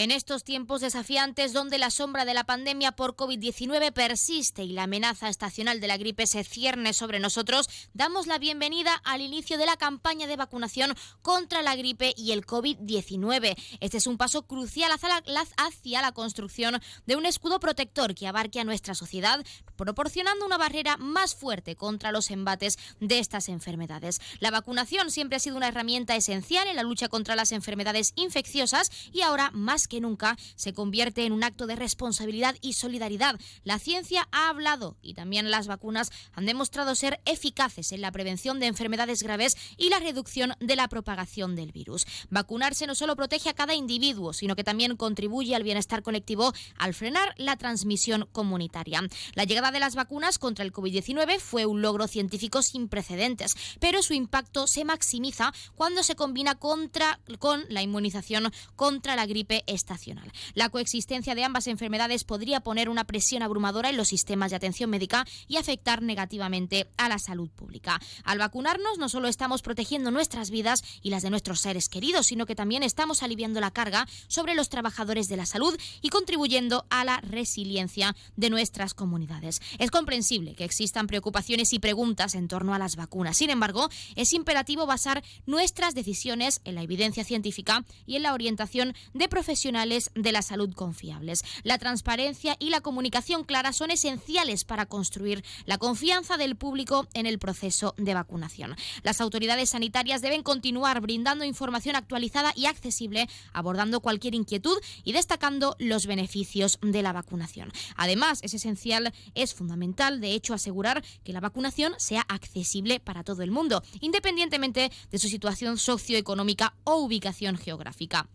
En estos tiempos desafiantes donde la sombra de la pandemia por COVID-19 persiste y la amenaza estacional de la gripe se cierne sobre nosotros, damos la bienvenida al inicio de la campaña de vacunación contra la gripe y el COVID-19. Este es un paso crucial hacia la, construcción de un escudo protector que abarque a nuestra sociedad, proporcionando una barrera más fuerte contra los embates de estas enfermedades. La vacunación siempre ha sido una herramienta esencial en la lucha contra las enfermedades infecciosas y ahora más que nunca se convierte en un acto de responsabilidad y solidaridad. La ciencia ha hablado y también las vacunas han demostrado ser eficaces en la prevención de enfermedades graves y la reducción de la propagación del virus. Vacunarse no solo protege a cada individuo, sino que también contribuye al bienestar colectivo al frenar la transmisión comunitaria. La llegada de las vacunas contra el COVID-19 fue un logro científico sin precedentes, pero su impacto se maximiza cuando se combina contra, con la inmunización contra la gripe estacional. La coexistencia de ambas enfermedades podría poner una presión abrumadora en los sistemas de atención médica y afectar negativamente a la salud pública. Al vacunarnos no solo estamos protegiendo nuestras vidas y las de nuestros seres queridos, sino que también estamos aliviando la carga sobre los trabajadores de la salud y contribuyendo a la resiliencia de nuestras comunidades. Es comprensible que existan preocupaciones y preguntas en torno a las vacunas. Sin embargo, es imperativo basar nuestras decisiones en la evidencia científica y en la orientación de profesionales de la salud confiables. La transparencia y la comunicación clara son esenciales para construir la confianza del público en el proceso de vacunación. Las autoridades sanitarias deben continuar brindando información actualizada y accesible, abordando cualquier inquietud y destacando los beneficios de la vacunación. Además, es esencial, es fundamental, de hecho, asegurar que la vacunación sea accesible para todo el mundo, independientemente de su situación socioeconómica o ubicación geográfica.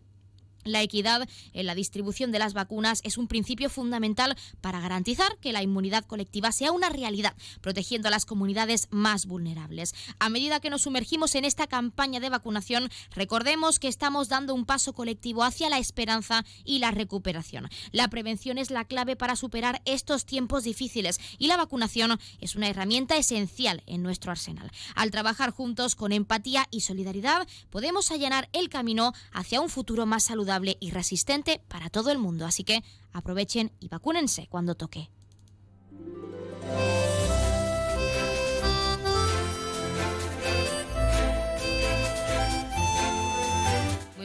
La equidad en la distribución de las vacunas es un principio fundamental para garantizar que la inmunidad colectiva sea una realidad, protegiendo a las comunidades más vulnerables. A medida que nos sumergimos en esta campaña de vacunación, recordemos que estamos dando un paso colectivo hacia la esperanza y la recuperación. La prevención es la clave para superar estos tiempos difíciles y la vacunación es una herramienta esencial en nuestro arsenal. Al trabajar juntos con empatía y solidaridad, podemos allanar el camino hacia un futuro más saludable y resistente para todo el mundo. Así que aprovechen y vacúnense cuando toque.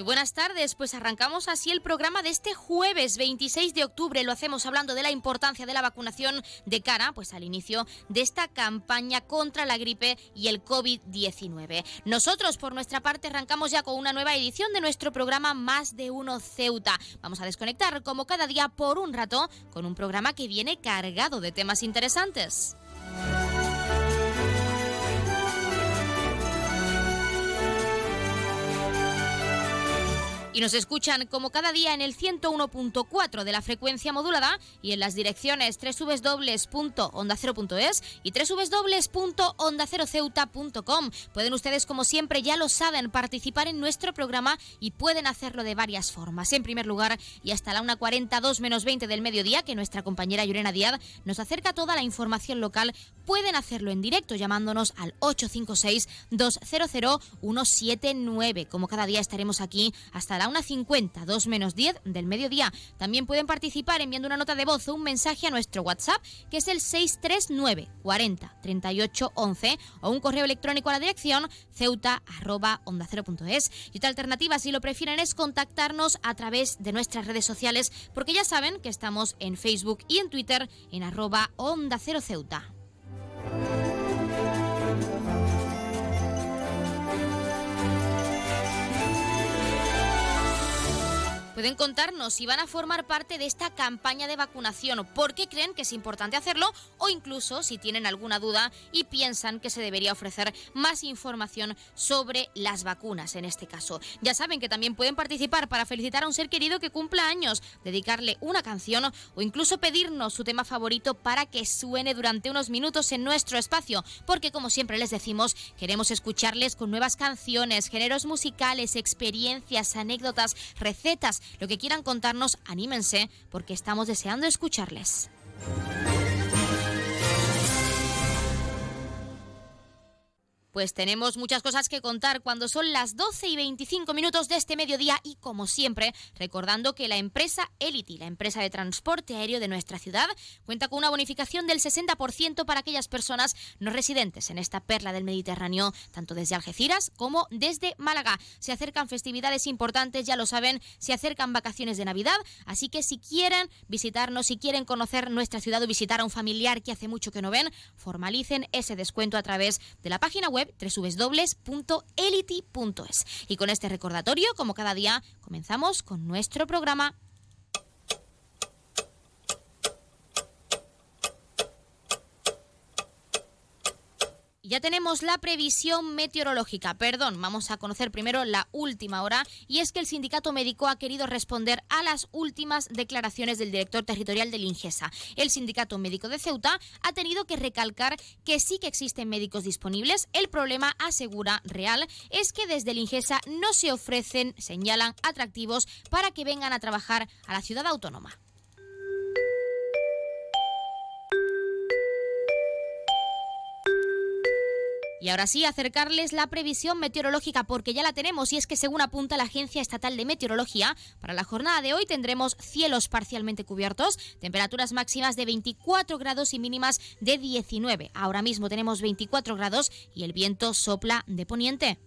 Buenas tardes, pues arrancamos así el programa de este jueves 26 de octubre. Lo hacemos hablando de la importancia de la vacunación de cara pues al inicio de esta campaña contra la gripe y el COVID-19. Nosotros por nuestra parte arrancamos ya con una nueva edición de nuestro programa Más de uno Ceuta. Vamos a desconectar como cada día por un rato con un programa que viene cargado de temas interesantes. Y nos escuchan como cada día en el 101.4 de la frecuencia modulada y en las direcciones www.ondacero.es y www.ondaceroceuta.com. Pueden ustedes, como siempre, ya lo saben, participar en nuestro programa y pueden hacerlo de varias formas. En primer lugar, y hasta la 1.42 menos 20 del mediodía, que nuestra compañera Llorena Díaz nos acerca toda la información local, pueden hacerlo en directo llamándonos al 856-200-179. Como cada día estaremos aquí hasta la 1.50, 2 menos 10 del mediodía. También pueden participar enviando una nota de voz o un mensaje a nuestro WhatsApp, que es el 639 40 38 11, o un correo electrónico a la dirección ceuta arroba onda Y otra alternativa, si lo prefieren, es contactarnos a través de nuestras redes sociales, porque ya saben que estamos en Facebook y en Twitter en arroba onda cero ceuta. Pueden contarnos si van a formar parte de esta campaña de vacunación, por qué creen que es importante hacerlo o incluso si tienen alguna duda y piensan que se debería ofrecer más información sobre las vacunas en este caso. Ya saben que también pueden participar para felicitar a un ser querido que cumpla años, dedicarle una canción o incluso pedirnos su tema favorito para que suene durante unos minutos en nuestro espacio, porque como siempre les decimos, queremos escucharles con nuevas canciones, géneros musicales, experiencias, anécdotas, recetas lo que quieran contarnos, anímense porque estamos deseando escucharles. Pues tenemos muchas cosas que contar cuando son las 12 y 25 minutos de este mediodía y como siempre, recordando que la empresa Elity, la empresa de transporte aéreo de nuestra ciudad, cuenta con una bonificación del 60% para aquellas personas no residentes en esta perla del Mediterráneo, tanto desde Algeciras como desde Málaga. Se acercan festividades importantes, ya lo saben, se acercan vacaciones de Navidad, así que si quieren visitarnos, si quieren conocer nuestra ciudad o visitar a un familiar que hace mucho que no ven, formalicen ese descuento a través de la página web www.elity.es. Y con este recordatorio, como cada día, comenzamos con nuestro programa. Ya tenemos la previsión meteorológica. Perdón, vamos a conocer primero la última hora y es que el sindicato médico ha querido responder a las últimas declaraciones del director territorial del Ingesa. El sindicato médico de Ceuta ha tenido que recalcar que sí que existen médicos disponibles. El problema, asegura real, es que desde el Ingesa no se ofrecen, señalan, atractivos para que vengan a trabajar a la ciudad autónoma. Y ahora sí, acercarles la previsión meteorológica porque ya la tenemos y es que según apunta la Agencia Estatal de Meteorología, para la jornada de hoy tendremos cielos parcialmente cubiertos, temperaturas máximas de 24 grados y mínimas de 19. Ahora mismo tenemos 24 grados y el viento sopla de poniente.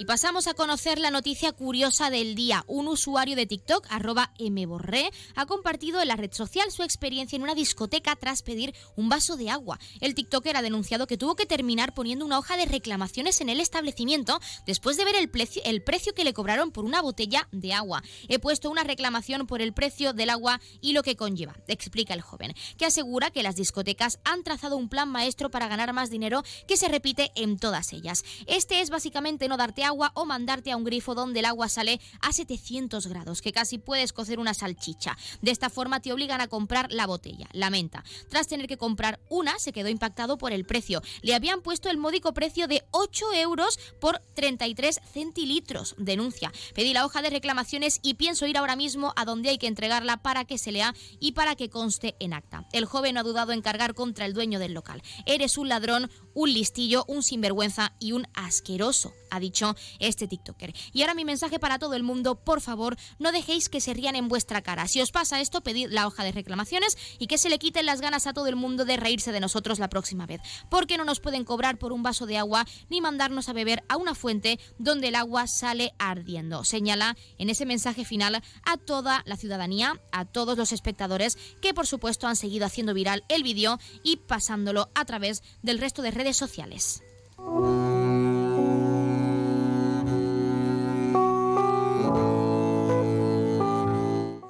Y pasamos a conocer la noticia curiosa del día. Un usuario de TikTok, arroba mborré, ha compartido en la red social su experiencia en una discoteca tras pedir un vaso de agua. El TikToker ha denunciado que tuvo que terminar poniendo una hoja de reclamaciones en el establecimiento después de ver el, precio, el precio que le cobraron por una botella de agua. He puesto una reclamación por el precio del agua y lo que conlleva, explica el joven, que asegura que las discotecas han trazado un plan maestro para ganar más dinero que se repite en todas ellas. Este es básicamente no darte agua o mandarte a un grifo donde el agua sale a 700 grados, que casi puedes cocer una salchicha. De esta forma te obligan a comprar la botella. Lamenta. Tras tener que comprar una, se quedó impactado por el precio. Le habían puesto el módico precio de 8 euros por 33 centilitros. Denuncia. Pedí la hoja de reclamaciones y pienso ir ahora mismo a donde hay que entregarla para que se lea y para que conste en acta. El joven no ha dudado en cargar contra el dueño del local. Eres un ladrón, un listillo, un sinvergüenza y un asqueroso, ha dicho este TikToker. Y ahora mi mensaje para todo el mundo, por favor, no dejéis que se rían en vuestra cara. Si os pasa esto, pedid la hoja de reclamaciones y que se le quiten las ganas a todo el mundo de reírse de nosotros la próxima vez. Porque no nos pueden cobrar por un vaso de agua ni mandarnos a beber a una fuente donde el agua sale ardiendo. Señala en ese mensaje final a toda la ciudadanía, a todos los espectadores que por supuesto han seguido haciendo viral el vídeo y pasándolo a través del resto de redes sociales.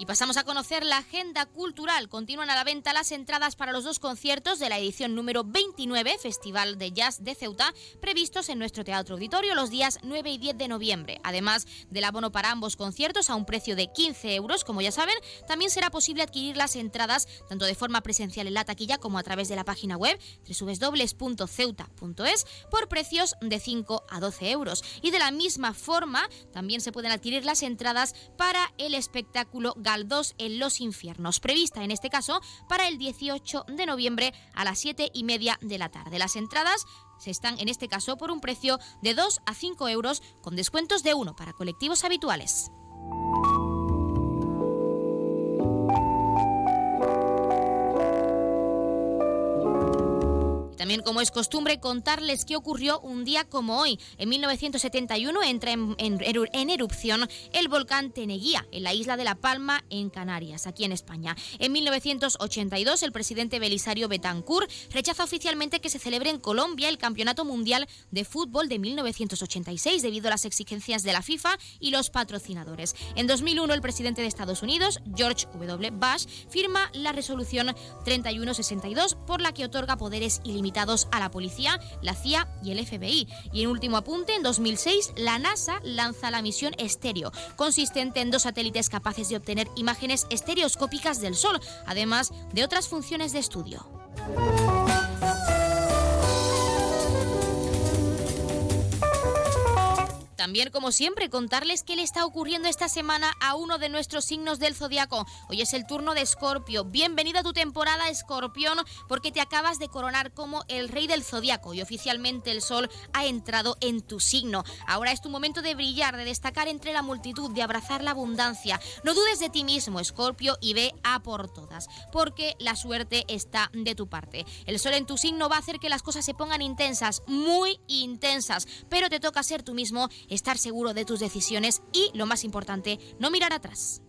Pasamos a conocer la agenda cultural. Continúan a la venta las entradas para los dos conciertos de la edición número 29, Festival de Jazz de Ceuta, previstos en nuestro Teatro Auditorio los días 9 y 10 de noviembre. Además del abono para ambos conciertos a un precio de 15 euros, como ya saben, también será posible adquirir las entradas tanto de forma presencial en la taquilla como a través de la página web www.ceuta.es por precios de 5 a 12 euros. Y de la misma forma, también se pueden adquirir las entradas para el espectáculo Gal 2 en Los Infiernos, prevista en este caso para el 18 de noviembre a las 7 y media de la tarde. Las entradas se están en este caso por un precio de 2 a 5 euros con descuentos de 1 para colectivos habituales. También, como es costumbre, contarles qué ocurrió un día como hoy. En 1971 entra en, erupción el volcán Teneguía, en la isla de La Palma, en Canarias, aquí en España. En 1982, el presidente Belisario Betancourt rechaza oficialmente que se celebre en Colombia el Campeonato Mundial de Fútbol de 1986 debido a las exigencias de la FIFA y los patrocinadores. En 2001, el presidente de Estados Unidos, George W. Bush, firma la resolución 3162 por la que otorga poderes ilimitados a la policía, la CIA y el FBI. Y en último apunte, en 2006, la NASA lanza la misión Estéreo, consistente en dos satélites capaces de obtener imágenes estereoscópicas del Sol, además de otras funciones de estudio. También como siempre, contarles qué le está ocurriendo esta semana a uno de nuestros signos del zodiaco. Hoy es el turno de Escorpio. Bienvenido a tu temporada, Escorpión, porque te acabas de coronar como el rey del zodiaco y oficialmente el sol ha entrado en tu signo. Ahora es tu momento de brillar, de destacar entre la multitud, de abrazar la abundancia. No dudes de ti mismo, Escorpio, y ve a por todas, porque la suerte está de tu parte. El sol en tu signo va a hacer que las cosas se pongan intensas, muy intensas, pero te toca ser tú mismo, estar seguro de tus decisiones y, lo más importante, no mirar atrás.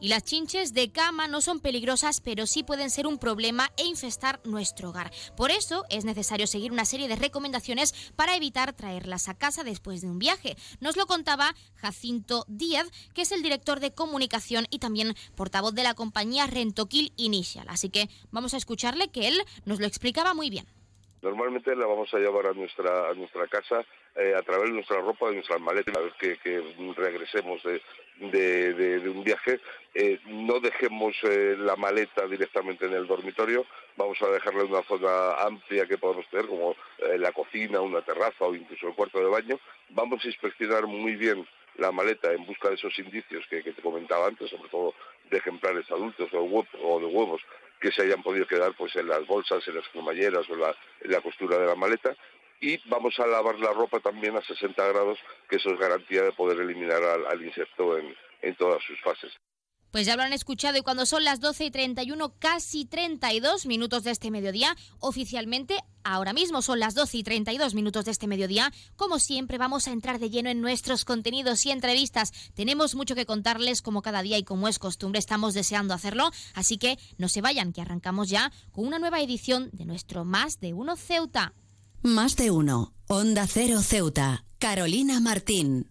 Y las chinches de cama no son peligrosas, pero sí pueden ser un problema e infestar nuestro hogar. Por eso es necesario seguir una serie de recomendaciones para evitar traerlas a casa después de un viaje. Nos lo contaba Jacinto Díaz, que es el director de comunicación y también portavoz de la compañía Rentoquil Initial. Así que vamos a escucharle que él nos lo explicaba muy bien. Normalmente la vamos a llevar a nuestra, a nuestra casa eh, a través de nuestra ropa, de nuestras maletas, una vez que, regresemos de, un viaje. Eh, no dejemos eh, la maleta directamente en el dormitorio, vamos a dejarla en una zona amplia que podemos tener, como la cocina, una terraza o incluso el cuarto de baño. Vamos a inspeccionar muy bien la maleta en busca de esos indicios que, te comentaba antes, sobre todo de ejemplares adultos o de huevos que se hayan podido quedar pues en las bolsas, en las cremalleras o en la costura de la maleta y vamos a lavar la ropa también a 60 grados, que eso es garantía de poder eliminar al, insecto en todas sus fases. Pues ya lo han escuchado y cuando son las 12 y 31, casi 32 minutos de este mediodía, oficialmente ahora mismo son las 12 y 32 minutos de este mediodía, como siempre vamos a entrar de lleno en nuestros contenidos y entrevistas. Tenemos mucho que contarles como cada día y como es costumbre, estamos deseando hacerlo, así que no se vayan, que arrancamos ya con una nueva edición de nuestro Más de Uno Ceuta. Más de Uno, Onda Cero Ceuta, Carolina Martín.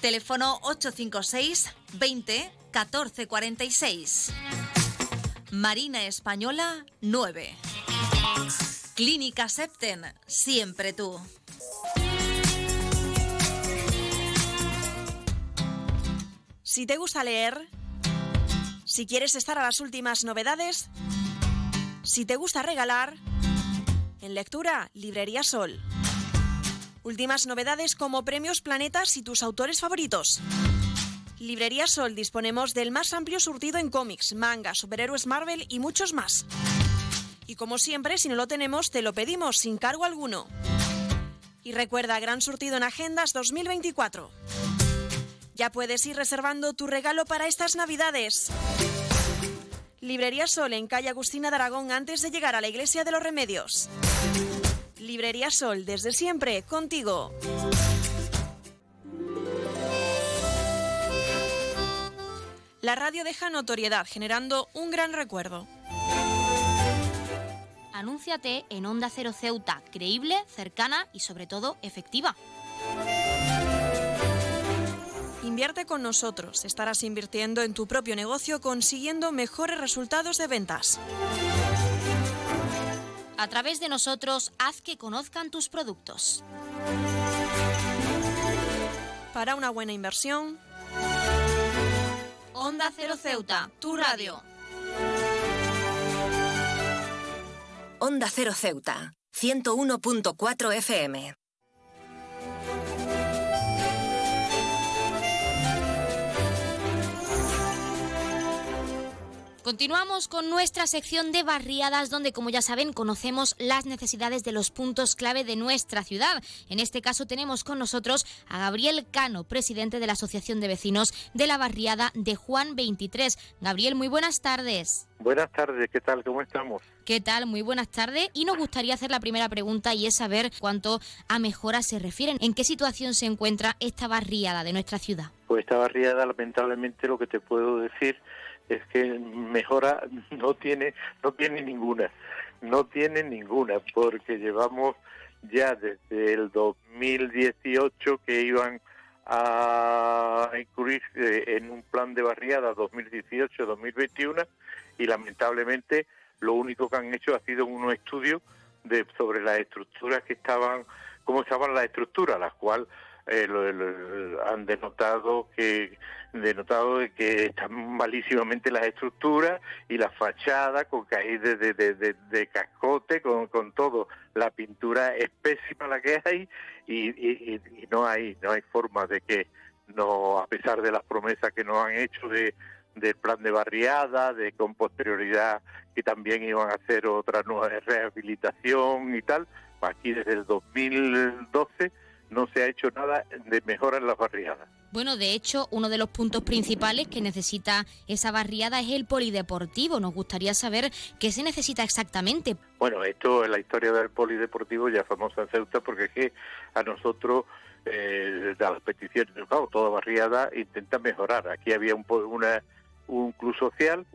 Teléfono 856 20 14 46. Marina Española 9. Clínica Septen, siempre tú. Si te gusta leer, si quieres estar a las últimas novedades, Si te gusta regalar, en lectura, Librería Sol. Últimas novedades como premios planetas y tus autores favoritos. Librería Sol disponemos del más amplio surtido en cómics, manga, superhéroes Marvel y muchos más. Y como siempre, si no lo tenemos, te lo pedimos sin cargo alguno. Y recuerda, gran surtido en Agendas 2024. Ya puedes ir reservando tu regalo para estas Navidades. Librería Sol en calle Agustina de Aragón antes de llegar a la Iglesia de los Remedios. Librería Sol, desde siempre, contigo. La radio deja notoriedad, generando un gran recuerdo. Anúnciate en Onda Cero Ceuta, creíble, cercana y sobre todo efectiva. Invierte con nosotros. Estarás invirtiendo en tu propio negocio consiguiendo mejores resultados de ventas. A través de nosotros, haz que conozcan tus productos. Para una buena inversión, Onda Cero Ceuta, tu radio. Onda Cero Ceuta, 101.4 FM. Continuamos con nuestra sección de barriadas donde, como ya saben, conocemos las necesidades de los puntos clave de nuestra ciudad. En este caso tenemos con nosotros a Gabriel Cano, presidente de la Asociación de Vecinos de la Barriada de Juan 23. Gabriel, muy buenas tardes. Buenas tardes, ¿qué tal? ¿Cómo estamos? ¿Qué tal? Muy buenas tardes. Y nos gustaría hacer la primera pregunta y es saber cuánto a mejoras se refieren. ¿En qué situación se encuentra esta barriada de nuestra ciudad? Pues esta barriada, lamentablemente, lo que te puedo decir es que mejora no tiene no tiene ninguna no tiene ninguna porque llevamos ya desde el 2018 que iban a incluir en un plan de barriada 2018-2021 y lamentablemente lo único que han hecho ha sido unos estudios de sobre las estructuras que estaban cómo estaban las estructuras las cuales eh, han denotado que denotado que están malísimamente las estructuras y la fachada con caídas de, de, cascote, con, con todo. La pintura es pésima la que hay y, y, no hay no hay forma de que no a pesar de las promesas que nos han hecho de del plan de barriada, de con posterioridad que también iban a hacer otra nueva rehabilitación y tal, aquí desde el 2012 no se ha hecho nada de mejora en las barriadas. Bueno, de hecho, uno de los puntos principales que necesita esa barriada es el polideportivo. Nos gustaría saber qué se necesita exactamente. Bueno, esto es la historia del polideportivo ya famosa en Ceuta porque es que a nosotros eh, las peticiones, claro, toda barriada intenta mejorar. Aquí había un, una, un club social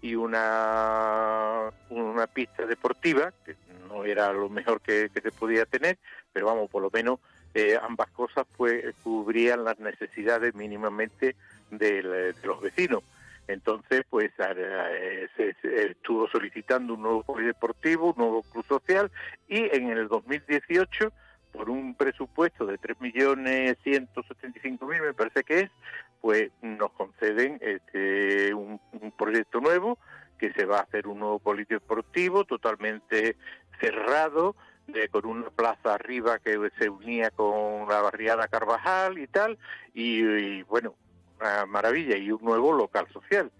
y una, una pista deportiva, que no era lo mejor que, que se podía tener, pero vamos, por lo menos eh, ambas cosas pues cubrían las necesidades mínimamente de, los vecinos. Entonces, pues eh, se, estuvo solicitando un nuevo polideportivo, un nuevo club social y en el 2018, por un presupuesto de 3.175.000, me parece que es, pues nos conceden este, un, un proyecto nuevo que se va a hacer un nuevo polideportivo totalmente cerrado, con una plaza arriba que se unía con la barriada Carvajal y tal, y, bueno, una maravilla, y un nuevo local social.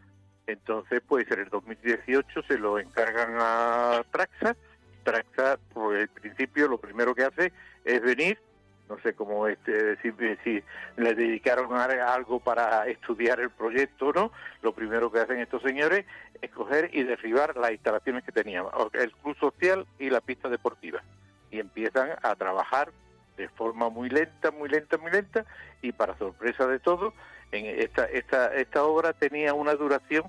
Entonces, pues en el 2018 se lo encargan a Traxa. Traxa, por el principio, lo primero que hace es venir, no sé cómo este, si, si le dedicaron algo para estudiar el proyecto no, lo primero que hacen estos señores es coger y derribar las instalaciones que teníamos, el club social y la pista deportiva. Y empiezan a trabajar de forma muy lenta, muy lenta, muy lenta y para sorpresa de todos, en esta, esta, esta obra tenía una duración,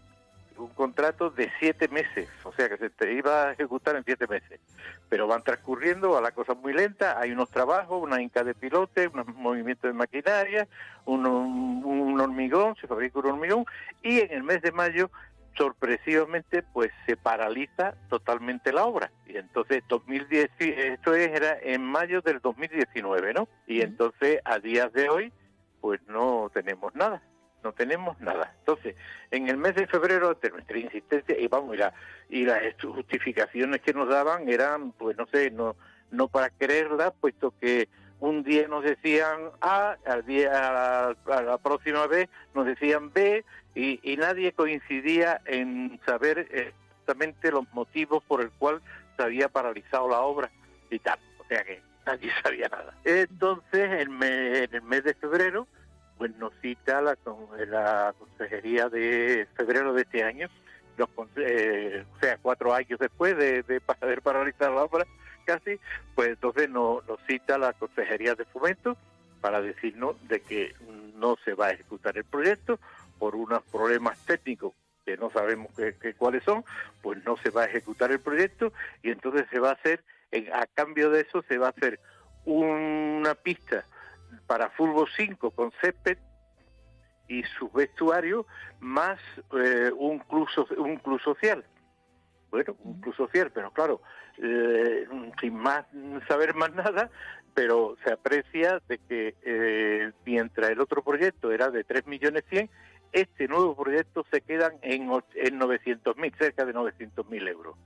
un contrato de siete meses, o sea que se te iba a ejecutar en siete meses, pero van transcurriendo a la cosa muy lenta, hay unos trabajos, una inca de pilote, unos movimientos de maquinaria, un, un hormigón, se fabrica un hormigón y en el mes de mayo sorpresivamente pues se paraliza totalmente la obra. Y entonces 2010 esto era en mayo del 2019 no y entonces a días de hoy pues no tenemos nada no tenemos nada. Entonces, en el mes de febrero, de nuestra insistencia, y vamos, y, y las justificaciones que nos daban eran, pues no sé, no, no para creerlas, puesto que un día nos decían A, al día, a la, próxima vez nos decían B, y, y nadie coincidía en saber exactamente los motivos por el cual se había paralizado la obra y tal. O sea que nadie sabía nada. Entonces, en, el mes de febrero, pues nos cita la, la consejería de febrero de este año, eh, o sea, cuatro años después de, de haber paralizado la obra, casi, pues entonces nos, nos cita la consejería de fomento para decirnos de que no se va a ejecutar el proyecto por unos problemas técnicos que no sabemos que, cuáles son, pues no se va a ejecutar el proyecto y entonces se va a hacer, a cambio de eso, se va a hacer una pista para fútbol 5 con césped y sus vestuarios más eh, un club un club social bueno un club social pero claro eh, sin más saber más nada pero se aprecia de que eh, mientras el otro proyecto era de 3 millones 100 este nuevo proyecto se quedan en, en 900.000, cerca de 900.000 euros.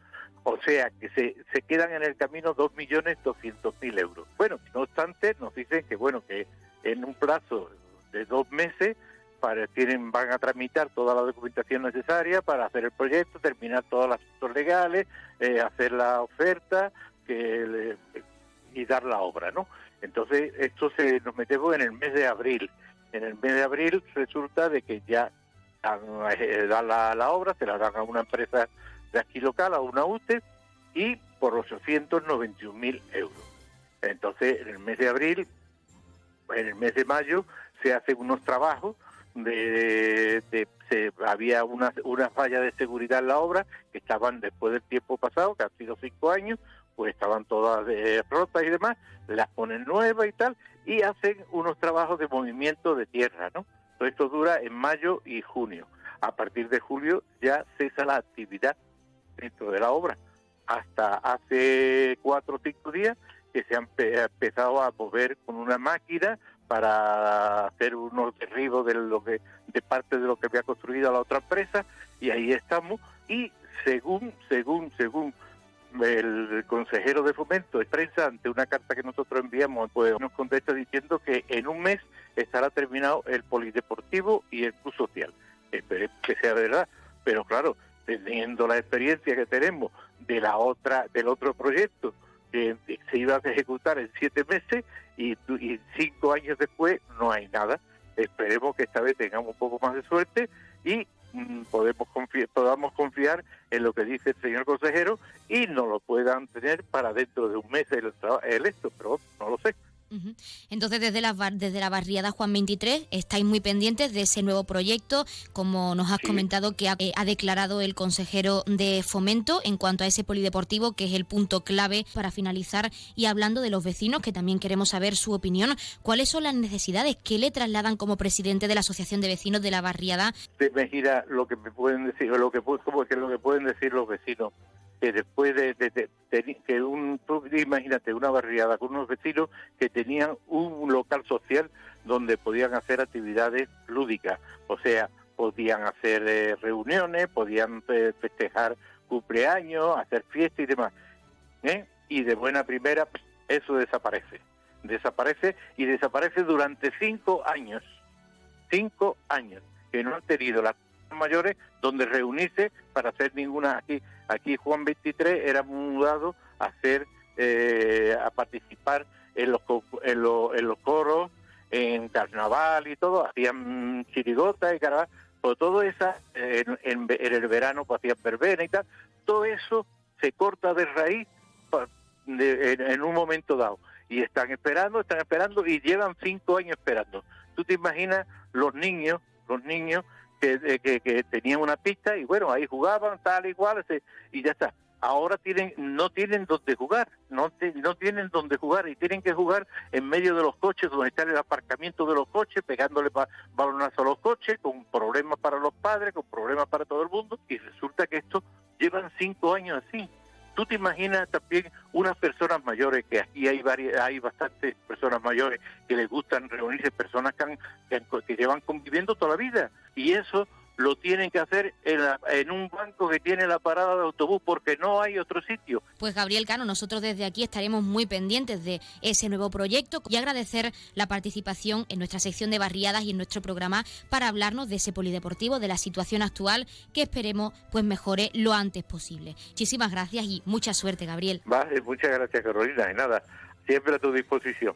O sea que se, se quedan en el camino 2.200.000 euros. Bueno, no obstante, nos dicen que bueno que en un plazo de dos meses para, tienen, van a tramitar toda la documentación necesaria para hacer el proyecto, terminar todos los asuntos legales, eh, hacer la oferta que, y dar la obra, ¿no? Entonces, esto se nos metemos en el mes de abril en el mes de abril resulta de que ya dan, eh, la, obra, se la dan a una empresa de aquí local, a una UTE, y por 891 mil euros. Entonces, en el mes de abril, en el mes de mayo, se hacen unos trabajos de, se, había unas una fallas de seguridad en la obra que estaban después del tiempo pasado, que han sido cinco años, pues estaban todas eh, rotas y demás, las ponen nuevas y tal, y hacen unos trabajos de movimiento de tierra, ¿no? Todo esto dura en mayo y junio. A partir de julio ya cesa la actividad dentro de la obra. Hasta hace cuatro o cinco días que se han empezado a mover con una máquina para hacer unos derribos de lo que de parte de lo que había construido la otra empresa y ahí estamos y según según según el consejero de fomento expresa ante una carta que nosotros enviamos, pues nos contesta diciendo que en un mes estará terminado el polideportivo y el club social. Esperemos que sea verdad, pero claro, teniendo la experiencia que tenemos de la otra, del otro proyecto que se iba a ejecutar en siete meses y, cinco años después no hay nada. Esperemos que esta vez tengamos un poco más de suerte y Mm, podemos podamos confiar en lo que dice el señor consejero y no lo puedan tener para dentro de un mes el, el esto, pero no lo sé. Entonces, desde la, desde la barriada Juan 23, estáis muy pendientes de ese nuevo proyecto, como nos has comentado que eh, ha, declarado el consejero de Fomento en cuanto a ese polideportivo, que es el punto clave para finalizar. Y hablando de los vecinos, que también queremos saber su opinión, ¿cuáles son las necesidades que le trasladan como presidente de la Asociación de Vecinos de la barriada? Me gira lo que me pueden decir, lo que, lo que pueden decir los vecinos que después de, que un imagínate una barriada con unos vecinos que tenían un local social donde podían hacer actividades lúdicas. O sea podían hacer eh, reuniones podían eh, festejar cumpleaños hacer fiestas y demás ¿eh? y de buena primera eso desaparece. Desaparece y desaparece durante cinco años. Cinco años que no han tenido las mayores donde reunirse para hacer ninguna aquí Aquí Juan 23 era mudado a hacer, eh, a participar en los, en, los, coros, en carnaval y todo, hacían chirigotas y carnaval, pero todo eso en, el verano pues, hacían verbena y tal, todo eso se corta de raíz en, un momento dado. Y están esperando, están esperando y llevan cinco años esperando. Tú te imaginas los niños, los niños que, que, tenían una pista y bueno, ahí jugaban tal igual y ya está. Ahora tienen no tienen donde jugar, no, no tienen donde jugar y tienen que jugar en medio de los coches, donde está el aparcamiento de los coches, pegándole balonazo a los coches, con problemas para los padres, con problemas para todo el mundo y resulta que esto llevan cinco años así. Tú te imaginas también unas personas mayores, que aquí hay varias, hay bastantes personas mayores que les gustan reunirse, personas que, que llevan conviviendo toda la vida. Y eso lo tienen que hacer en, un banco que tiene la parada de autobús porque no hay otro sitio. Pues Gabriel Cano, nosotros desde aquí estaremos muy pendientes de ese nuevo proyecto y agradecer la participación en nuestra sección de barriadas y en nuestro programa para hablarnos de ese polideportivo, de la situación actual que esperemos pues mejore lo antes posible. Muchísimas gracias y mucha suerte, Gabriel. Vale, muchas gracias, Carolina. Y nada, siempre a tu disposición.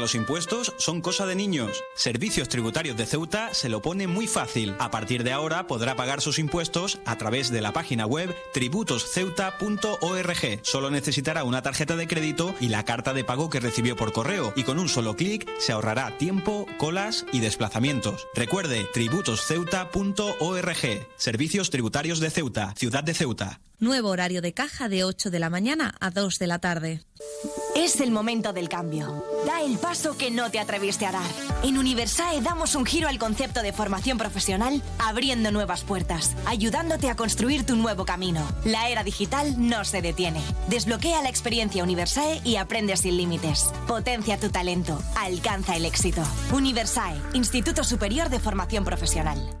Los impuestos son cosa de niños. Servicios Tributarios de Ceuta se lo pone muy fácil. A partir de ahora podrá pagar sus impuestos a través de la página web tributosceuta.org. Solo necesitará una tarjeta de crédito y la carta de pago que recibió por correo y con un solo clic se ahorrará tiempo, colas y desplazamientos. Recuerde tributosceuta.org. Servicios Tributarios de Ceuta, Ciudad de Ceuta. Nuevo horario de caja de 8 de la mañana a 2 de la tarde. Es el momento del cambio. Da el paso que no te atreviste a dar. En Universae damos un giro al concepto de formación profesional, abriendo nuevas puertas, ayudándote a construir tu nuevo camino. La era digital no se detiene. Desbloquea la experiencia Universae y aprende sin límites. Potencia tu talento. Alcanza el éxito. Universae, Instituto Superior de Formación Profesional.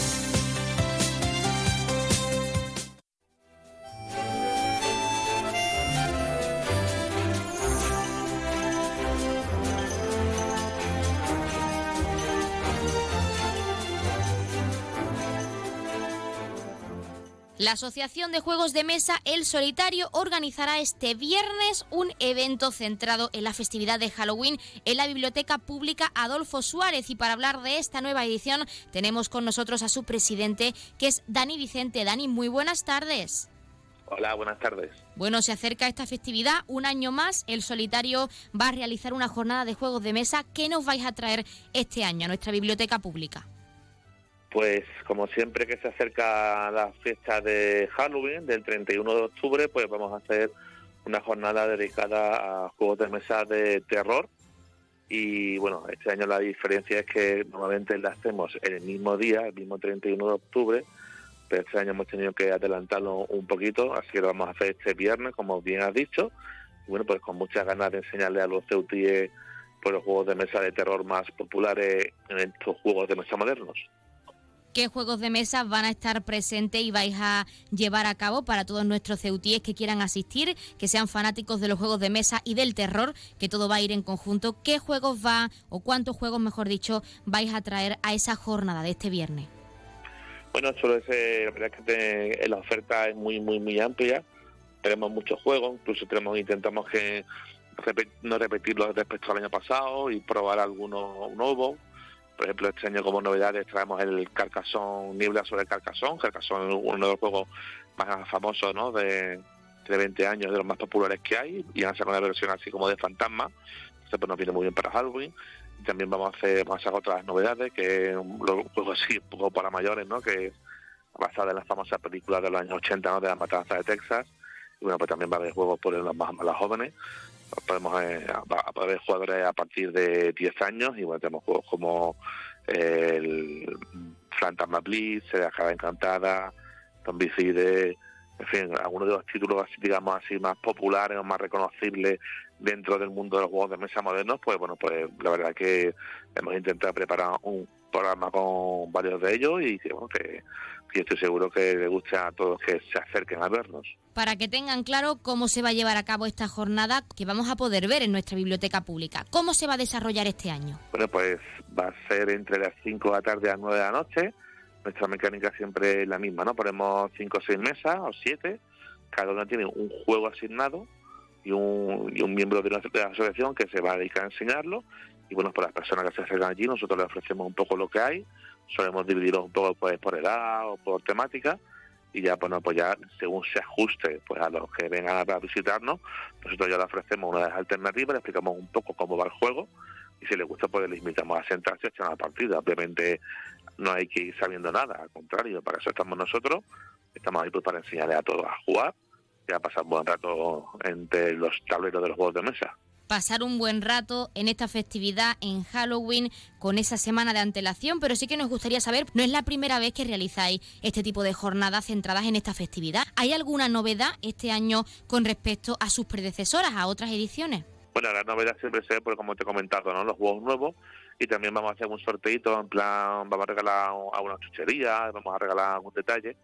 La Asociación de Juegos de Mesa El Solitario organizará este viernes un evento centrado en la festividad de Halloween en la Biblioteca Pública Adolfo Suárez. Y para hablar de esta nueva edición tenemos con nosotros a su presidente, que es Dani Vicente. Dani, muy buenas tardes. Hola, buenas tardes. Bueno, se acerca esta festividad, un año más, el solitario va a realizar una jornada de juegos de mesa. ¿Qué nos vais a traer este año a nuestra biblioteca pública? Pues como siempre que se acerca la fecha de Halloween, del 31 de octubre, pues vamos a hacer una jornada dedicada a juegos de mesa de terror. Y bueno, este año la diferencia es que normalmente la hacemos el mismo día, el mismo 31 de octubre, pero este año hemos tenido que adelantarlo un poquito, así que lo vamos a hacer este viernes, como bien has dicho, y bueno, pues con muchas ganas de enseñarle a los ceutíes por los juegos de mesa de terror más populares en estos juegos de mesa modernos qué juegos de mesa van a estar presentes y vais a llevar a cabo para todos nuestros ceutíes que quieran asistir, que sean fanáticos de los juegos de mesa y del terror, que todo va a ir en conjunto. ¿Qué juegos va o cuántos juegos, mejor dicho, vais a traer a esa jornada de este viernes? Bueno, solo ese, la verdad es que la oferta es muy, muy, muy amplia. Tenemos muchos juegos, incluso tenemos intentamos que no repetirlos respecto al año pasado y probar algunos nuevos por ejemplo, este año como novedades traemos el Carcassonne, Niebla sobre el Carcassonne. Es uno de los juegos más famosos ¿no? de, de 20 años, de los más populares que hay. Y han sacado una versión así como de fantasma. Entonces pues nos viene muy bien para Halloween. Y también vamos a hacer, vamos a otras novedades, que es un juego así, un poco para mayores, ¿no? que basada en las famosas películas de los años 80 ¿no? de la matanza de Texas. Y bueno, pues también va a haber juegos por los más, más jóvenes podemos eh, haber jugadores a partir de 10 años y bueno, tenemos juegos como el Fantasma Blitz, La Cara Encantada, Zombicide, en fin, algunos de los títulos así, digamos así, más populares o más reconocibles dentro del mundo de los juegos de mesa modernos, pues bueno, pues la verdad que hemos intentado preparar un programa con varios de ellos y bueno, que, estoy seguro que le guste a todos que se acerquen a vernos. Para que tengan claro cómo se va a llevar a cabo esta jornada que vamos a poder ver en nuestra biblioteca pública. ¿Cómo se va a desarrollar este año? Bueno, pues va a ser entre las 5 de la tarde a las 9 de la noche. Nuestra mecánica siempre es la misma, ¿no? Ponemos 5 o 6 mesas o 7. Cada una tiene un juego asignado y un, y un miembro de la, de la asociación que se va a dedicar a enseñarlo y bueno, para las personas que se acercan allí nosotros les ofrecemos un poco lo que hay, solemos dividirlos un poco pues, por edad o por temática y ya bueno pues ya según se ajuste pues a los que vengan a visitarnos nosotros ya le ofrecemos una de las alternativas le explicamos un poco cómo va el juego y si les gusta pues les invitamos a sentarse y echar una partida. Obviamente no hay que ir sabiendo nada al contrario para eso estamos nosotros estamos ahí pues para enseñarles a todos a jugar y a pasar un buen rato entre los tableros de los juegos de mesa pasar un buen rato en esta festividad en Halloween con esa semana de antelación, pero sí que nos gustaría saber, no es la primera vez que realizáis este tipo de jornadas centradas en esta festividad. ¿Hay alguna novedad este año con respecto a sus predecesoras, a otras ediciones? Bueno, la novedad siempre se ve, pues, como te he comentado, ¿no? los juegos nuevos y también vamos a hacer un sorteito, en plan, vamos a regalar alguna chuchería, vamos a regalar algún detalle.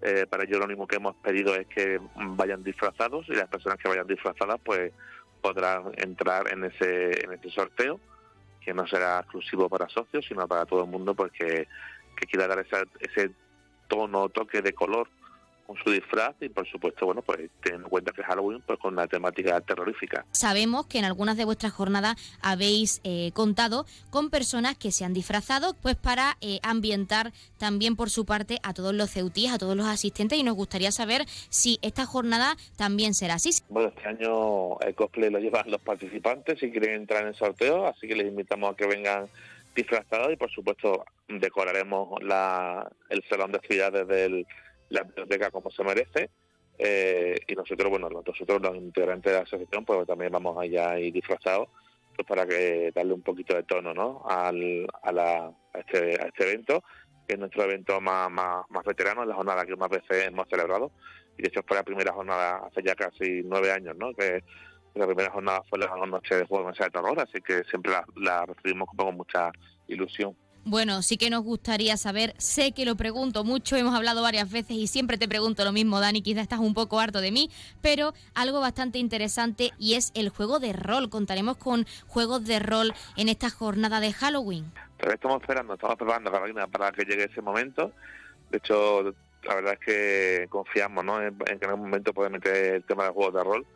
Eh, para ello lo único que hemos pedido es que vayan disfrazados y las personas que vayan disfrazadas pues podrán entrar en ese, en ese sorteo, que no será exclusivo para socios, sino para todo el mundo, porque que quiera dar ese tono, toque de color con su disfraz y por supuesto, bueno, pues teniendo en cuenta que Halloween pues con la temática terrorífica. Sabemos que en algunas de vuestras jornadas habéis eh, contado con personas que se han disfrazado pues para eh, ambientar también por su parte a todos los ceutíes, a todos los asistentes y nos gustaría saber si esta jornada también será así. Bueno, este año el cosplay lo llevan los participantes si quieren entrar en el sorteo, así que les invitamos a que vengan disfrazados y por supuesto decoraremos la, el salón de actividades del la biblioteca como se merece. Eh, y nosotros, bueno, nosotros los integrantes de la asociación, pues también vamos allá ir disfrazados pues para que darle un poquito de tono ¿no? Al, a, la, a, este, a este evento, que es nuestro evento más, más, más veterano, es la jornada que más veces hemos celebrado. Y de hecho fue la primera jornada hace ya casi nueve años, ¿no? que la primera jornada fue la noche de juego de de terror, así que siempre la, la recibimos con mucha ilusión. Bueno, sí que nos gustaría saber, sé que lo pregunto mucho, hemos hablado varias veces y siempre te pregunto lo mismo, Dani, quizás estás un poco harto de mí, pero algo bastante interesante y es el juego de rol. Contaremos con juegos de rol en esta jornada de Halloween. estamos esperando, estamos preparando Carolina para que llegue ese momento. De hecho, la verdad es que confiamos ¿no? en, que en algún momento puede meter el tema de juegos de rol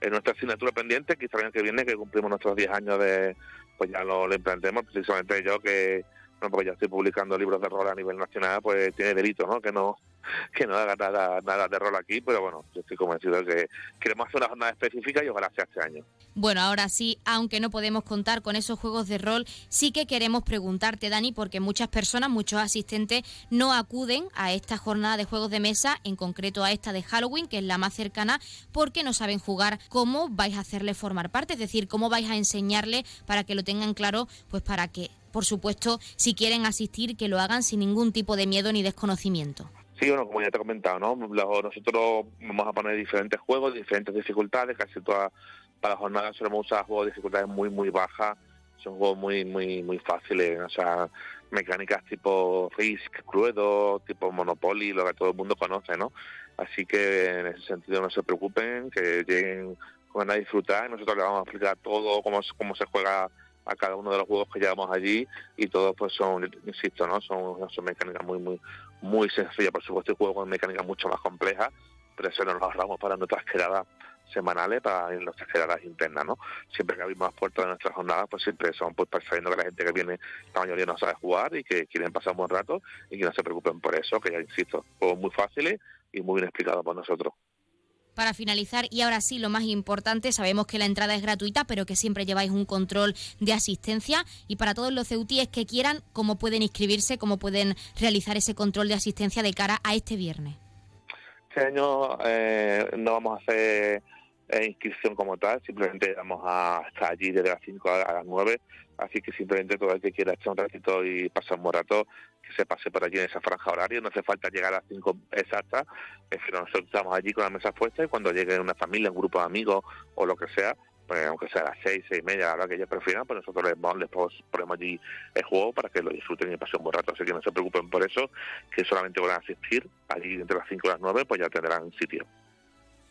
en nuestra asignatura pendiente, quizá el año que viene, que cumplimos nuestros 10 años de, pues ya lo, lo implantemos, precisamente yo que porque ya estoy publicando libros de rol a nivel nacional, pues tiene delito, ¿no? Que no que no haga nada, nada de rol aquí, pero bueno, yo estoy convencido de que queremos hacer una jornada específica y ojalá sea este año. Bueno, ahora sí, aunque no podemos contar con esos juegos de rol, sí que queremos preguntarte, Dani, porque muchas personas, muchos asistentes no acuden a esta jornada de juegos de mesa, en concreto a esta de Halloween, que es la más cercana, porque no saben jugar. ¿Cómo vais a hacerle formar parte? Es decir, ¿cómo vais a enseñarle para que lo tengan claro, pues para que, por supuesto, si quieren asistir, que lo hagan sin ningún tipo de miedo ni desconocimiento? Sí, bueno, como ya te he comentado, ¿no? Nosotros vamos a poner diferentes juegos, diferentes dificultades, casi todas para la jornada solemos usar juegos de dificultades muy, muy bajas, son juegos muy, muy, muy fáciles, o sea, mecánicas tipo Risk, Cluedo, tipo Monopoly, lo que todo el mundo conoce, ¿no? Así que en ese sentido no se preocupen, que lleguen a disfrutar, nosotros les vamos a explicar todo, cómo, cómo se juega a cada uno de los juegos que llevamos allí y todos pues son, insisto, ¿no? Son, son mecánicas muy, muy, muy sencillas, por supuesto, hay juegos con mecánicas mucho más complejas, pero eso nos lo ahorramos para nuestras quedadas semanales para nuestras quedadas internas, ¿no? Siempre que abrimos las puertas de nuestras jornadas, pues siempre son pues sabiendo que la gente que viene, la mayoría no sabe jugar y que quieren pasar un buen rato y que no se preocupen por eso, que ya insisto, juegos muy fáciles y muy bien explicados por nosotros. Para finalizar, y ahora sí, lo más importante, sabemos que la entrada es gratuita, pero que siempre lleváis un control de asistencia. Y para todos los ceutíes que quieran, ¿cómo pueden inscribirse, cómo pueden realizar ese control de asistencia de cara a este viernes? Este año eh, no vamos a hacer eh, inscripción como tal, simplemente vamos a estar allí desde las 5 a las 9, así que simplemente todo el que quiera echar un ratito y pasar un rato, se pase por allí en esa franja horaria, no hace falta llegar a las 5 exactas, es que nosotros estamos allí con la mesa puesta y cuando llegue una familia, un grupo de amigos o lo que sea, pues aunque sea a las 6, 6 y media, la hora que ellos prefieran, pues nosotros les, les ponemos allí el juego para que lo disfruten y pasen un buen rato, así que no se preocupen por eso, que solamente van a asistir allí entre las 5 y las 9, pues ya tendrán sitio.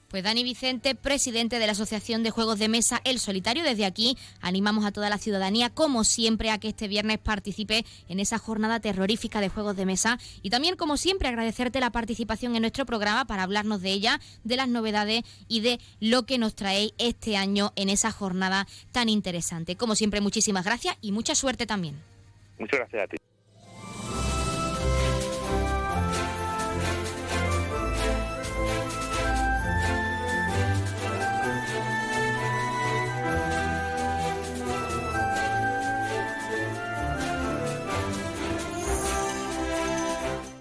Pues Dani Vicente, presidente de la Asociación de Juegos de Mesa El Solitario, desde aquí animamos a toda la ciudadanía, como siempre, a que este viernes participe en esa jornada terrorífica de juegos de mesa y también, como siempre, agradecerte la participación en nuestro programa para hablarnos de ella, de las novedades y de lo que nos traéis este año en esa jornada tan interesante. Como siempre, muchísimas gracias y mucha suerte también. Muchas gracias a ti.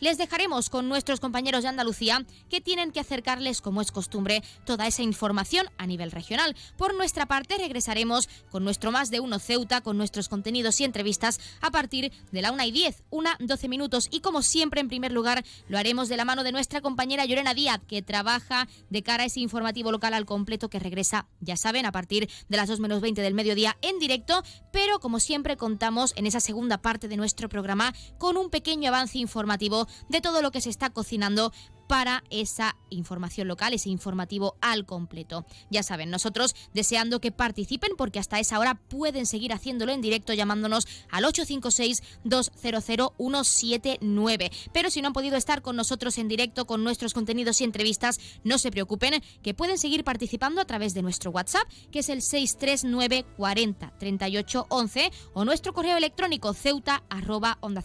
les dejaremos con nuestros compañeros de Andalucía que tienen que acercarles, como es costumbre, toda esa información a nivel regional. Por nuestra parte, regresaremos con nuestro más de uno Ceuta, con nuestros contenidos y entrevistas a partir de la 1 y 10, una 12 minutos. Y como siempre, en primer lugar, lo haremos de la mano de nuestra compañera Llorena Díaz, que trabaja de cara a ese informativo local al completo que regresa, ya saben, a partir de las 2 menos 20 del mediodía en directo. Pero como siempre, contamos en esa segunda parte de nuestro programa con un pequeño avance informativo de todo lo que se está cocinando para esa información local, ese informativo al completo. Ya saben, nosotros deseando que participen porque hasta esa hora pueden seguir haciéndolo en directo llamándonos al 856-200-179. Pero si no han podido estar con nosotros en directo con nuestros contenidos y entrevistas, no se preocupen que pueden seguir participando a través de nuestro WhatsApp, que es el 639 40 38 11 o nuestro correo electrónico ceuta arroba onda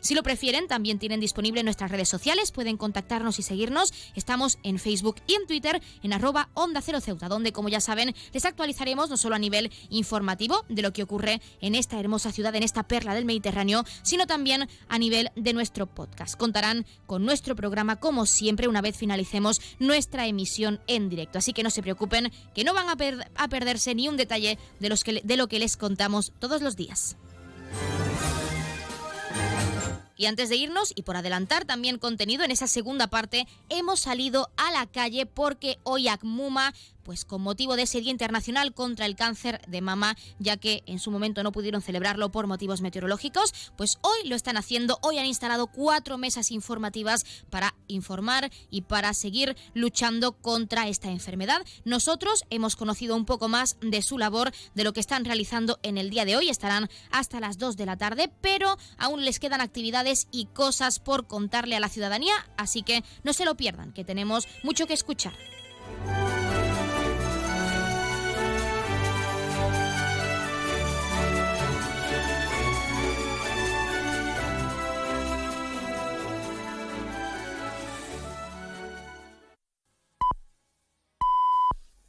Si lo prefieren, también tienen disponible nuestras redes sociales, pueden contactar y seguirnos. Estamos en Facebook y en Twitter en arroba Onda Cero Ceuta, donde, como ya saben, les actualizaremos no solo a nivel informativo de lo que ocurre en esta hermosa ciudad, en esta perla del Mediterráneo, sino también a nivel de nuestro podcast. Contarán con nuestro programa, como siempre, una vez finalicemos nuestra emisión en directo. Así que no se preocupen, que no van a, perderse ni un detalle de lo que les contamos todos los días. Y antes de irnos, y por adelantar también contenido en esa segunda parte, hemos salido a la calle porque hoy ACMUMA pues con motivo de ese Día Internacional contra el Cáncer de Mama, ya que en su momento no pudieron celebrarlo por motivos meteorológicos, pues hoy lo están haciendo. Hoy han instalado cuatro mesas informativas para informar y para seguir luchando contra esta enfermedad. Nosotros hemos conocido un poco más de su labor, de lo que están realizando en el día de hoy. Estarán hasta las 2 de la tarde, pero aún les quedan actividades y cosas por contarle a la ciudadanía, así que no se lo pierdan, que tenemos mucho que escuchar.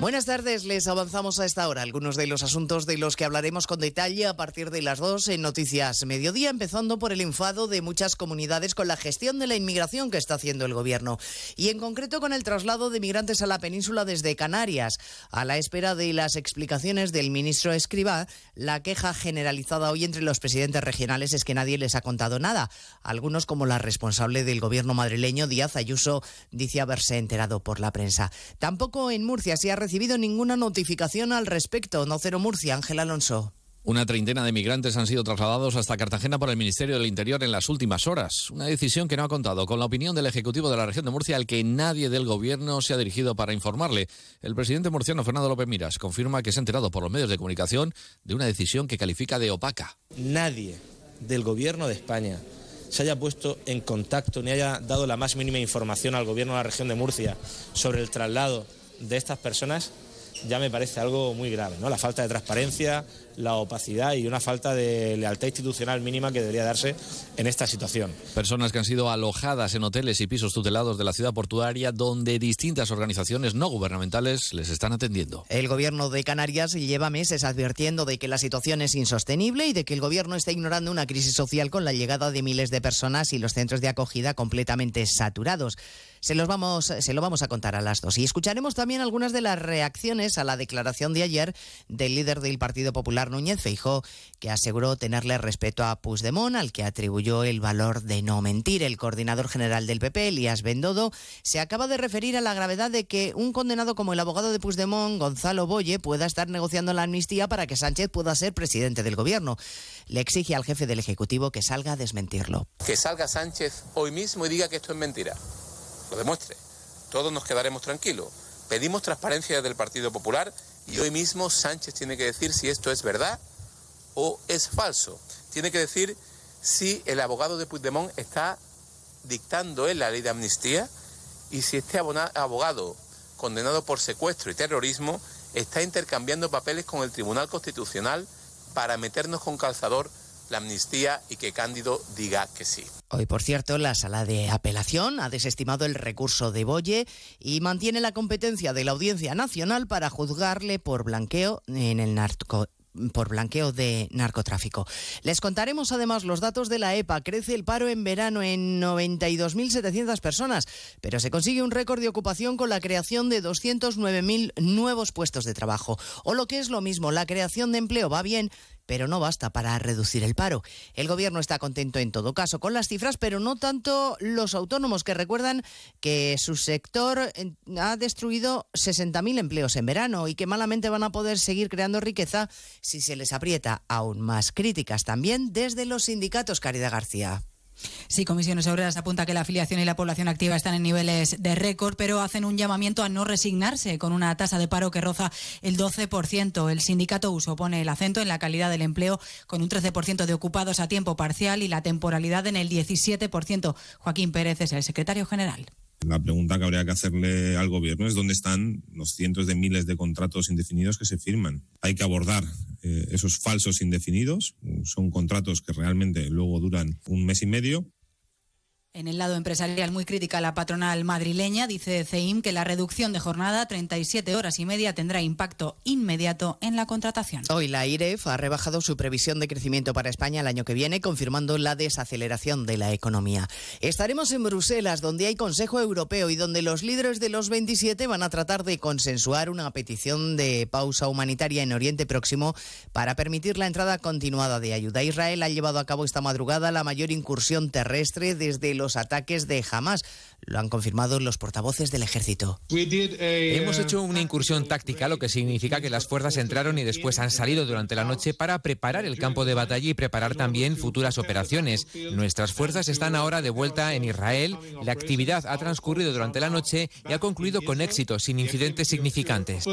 Buenas tardes, les avanzamos a esta hora algunos de los asuntos de los que hablaremos con detalle a partir de las dos en Noticias Mediodía, empezando por el enfado de muchas comunidades con la gestión de la inmigración que está haciendo el Gobierno y en concreto con el traslado de migrantes a la península desde Canarias. A la espera de las explicaciones del ministro Escribá, la queja generalizada hoy entre los presidentes regionales es que nadie les ha contado nada. Algunos, como la responsable del Gobierno madrileño, Díaz Ayuso, dice haberse enterado por la prensa. Tampoco en Murcia se ha recibido ninguna notificación al respecto. No Cero Murcia, Ángel Alonso. Una treintena de migrantes han sido trasladados hasta Cartagena por el Ministerio del Interior en las últimas horas. Una decisión que no ha contado con la opinión del Ejecutivo de la región de Murcia, al que nadie del Gobierno se ha dirigido para informarle. El presidente murciano, Fernando López Miras, confirma que se ha enterado por los medios de comunicación de una decisión que califica de opaca. Nadie del Gobierno de España se haya puesto en contacto ni haya dado la más mínima información al Gobierno de la región de Murcia sobre el traslado de estas personas ya me parece algo muy grave, ¿no? La falta de transparencia, la opacidad y una falta de lealtad institucional mínima que debería darse en esta situación. Personas que han sido alojadas en hoteles y pisos tutelados de la ciudad portuaria donde distintas organizaciones no gubernamentales les están atendiendo. El gobierno de Canarias lleva meses advirtiendo de que la situación es insostenible y de que el gobierno está ignorando una crisis social con la llegada de miles de personas y los centros de acogida completamente saturados. Se, los vamos, se lo vamos a contar a las dos. Y escucharemos también algunas de las reacciones a la declaración de ayer del líder del Partido Popular, Núñez Feijó, que aseguró tenerle respeto a Puigdemont, al que atribuyó el valor de no mentir. El coordinador general del PP, Elías Bendodo, se acaba de referir a la gravedad de que un condenado como el abogado de Puigdemont, Gonzalo Boye, pueda estar negociando la amnistía para que Sánchez pueda ser presidente del gobierno. Le exige al jefe del Ejecutivo que salga a desmentirlo. Que salga Sánchez hoy mismo y diga que esto es mentira. Lo demuestre. Todos nos quedaremos tranquilos. Pedimos transparencia desde el Partido Popular y hoy mismo Sánchez tiene que decir si esto es verdad o es falso. Tiene que decir si el abogado de Puigdemont está dictando él la ley de amnistía y si este abogado condenado por secuestro y terrorismo está intercambiando papeles con el Tribunal Constitucional para meternos con calzador la amnistía y que Cándido diga que sí. Hoy, por cierto, la sala de apelación ha desestimado el recurso de Boye y mantiene la competencia de la Audiencia Nacional para juzgarle por blanqueo en el narco por blanqueo de narcotráfico. Les contaremos además los datos de la EPA. Crece el paro en verano en 92.700 personas, pero se consigue un récord de ocupación con la creación de 209.000 nuevos puestos de trabajo. O lo que es lo mismo, la creación de empleo va bien, pero no basta para reducir el paro. El gobierno está contento en todo caso con las cifras, pero no tanto los autónomos que recuerdan que su sector ha destruido 60.000 empleos en verano y que malamente van a poder seguir creando riqueza si se les aprieta aún más. Críticas también desde los sindicatos, Caridad García. Sí, Comisiones Obreras apunta que la afiliación y la población activa están en niveles de récord, pero hacen un llamamiento a no resignarse con una tasa de paro que roza el 12%. El sindicato USO pone el acento en la calidad del empleo con un 13% de ocupados a tiempo parcial y la temporalidad en el 17%. Joaquín Pérez es el secretario general. La pregunta que habría que hacerle al gobierno es dónde están los cientos de miles de contratos indefinidos que se firman. Hay que abordar eh, esos falsos indefinidos. Son contratos que realmente luego duran un mes y medio En el lado empresarial, muy crítica la patronal madrileña, dice CEIM que la reducción de jornada, 37 horas y media, tendrá impacto inmediato en la contratación. Hoy la IREF ha rebajado su previsión de crecimiento para España el año que viene, confirmando la desaceleración de la economía. Estaremos en Bruselas, donde hay Consejo Europeo y donde los líderes de los 27 van a tratar de consensuar una petición de pausa humanitaria en Oriente Próximo para permitir la entrada continuada de ayuda. Israel ha llevado a cabo esta madrugada la mayor incursión terrestre desde los ataques de Hamas. Lo han confirmado los portavoces del ejército. Hemos hecho una incursión táctica, lo que significa que las fuerzas entraron y después han salido durante la noche para preparar el campo de batalla y preparar también futuras operaciones. Nuestras fuerzas están ahora de vuelta en Israel. La actividad ha transcurrido durante la noche y ha concluido con éxito, sin incidentes significantes.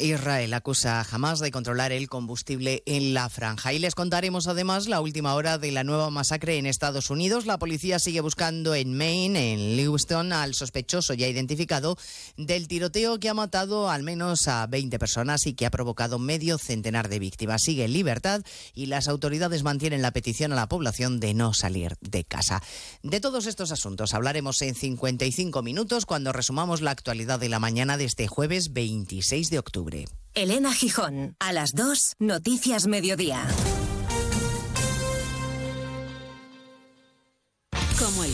Israel acusa a Hamas de controlar el combustible en la franja. Y les contaremos además la última hora de la nueva masacre en Estados Unidos. La policía sigue buscando en Maine, en Lewiston, al sospechoso ya identificado del tiroteo que ha matado al menos a 20 personas y que ha provocado medio centenar de víctimas. Sigue en libertad y las autoridades mantienen la petición a la población de no salir de casa. De todos estos asuntos hablaremos en 55 minutos cuando resumamos la actualidad de la mañana de este jueves 26 de octubre. Elena Gijón, a las 2, Noticias Mediodía.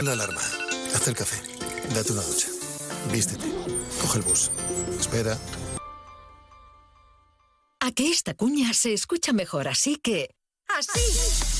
Una alarma. Haz el café. Date una ducha. Vístete. Coge el bus. Espera. A que esta cuña se escucha mejor así que... ¡Así!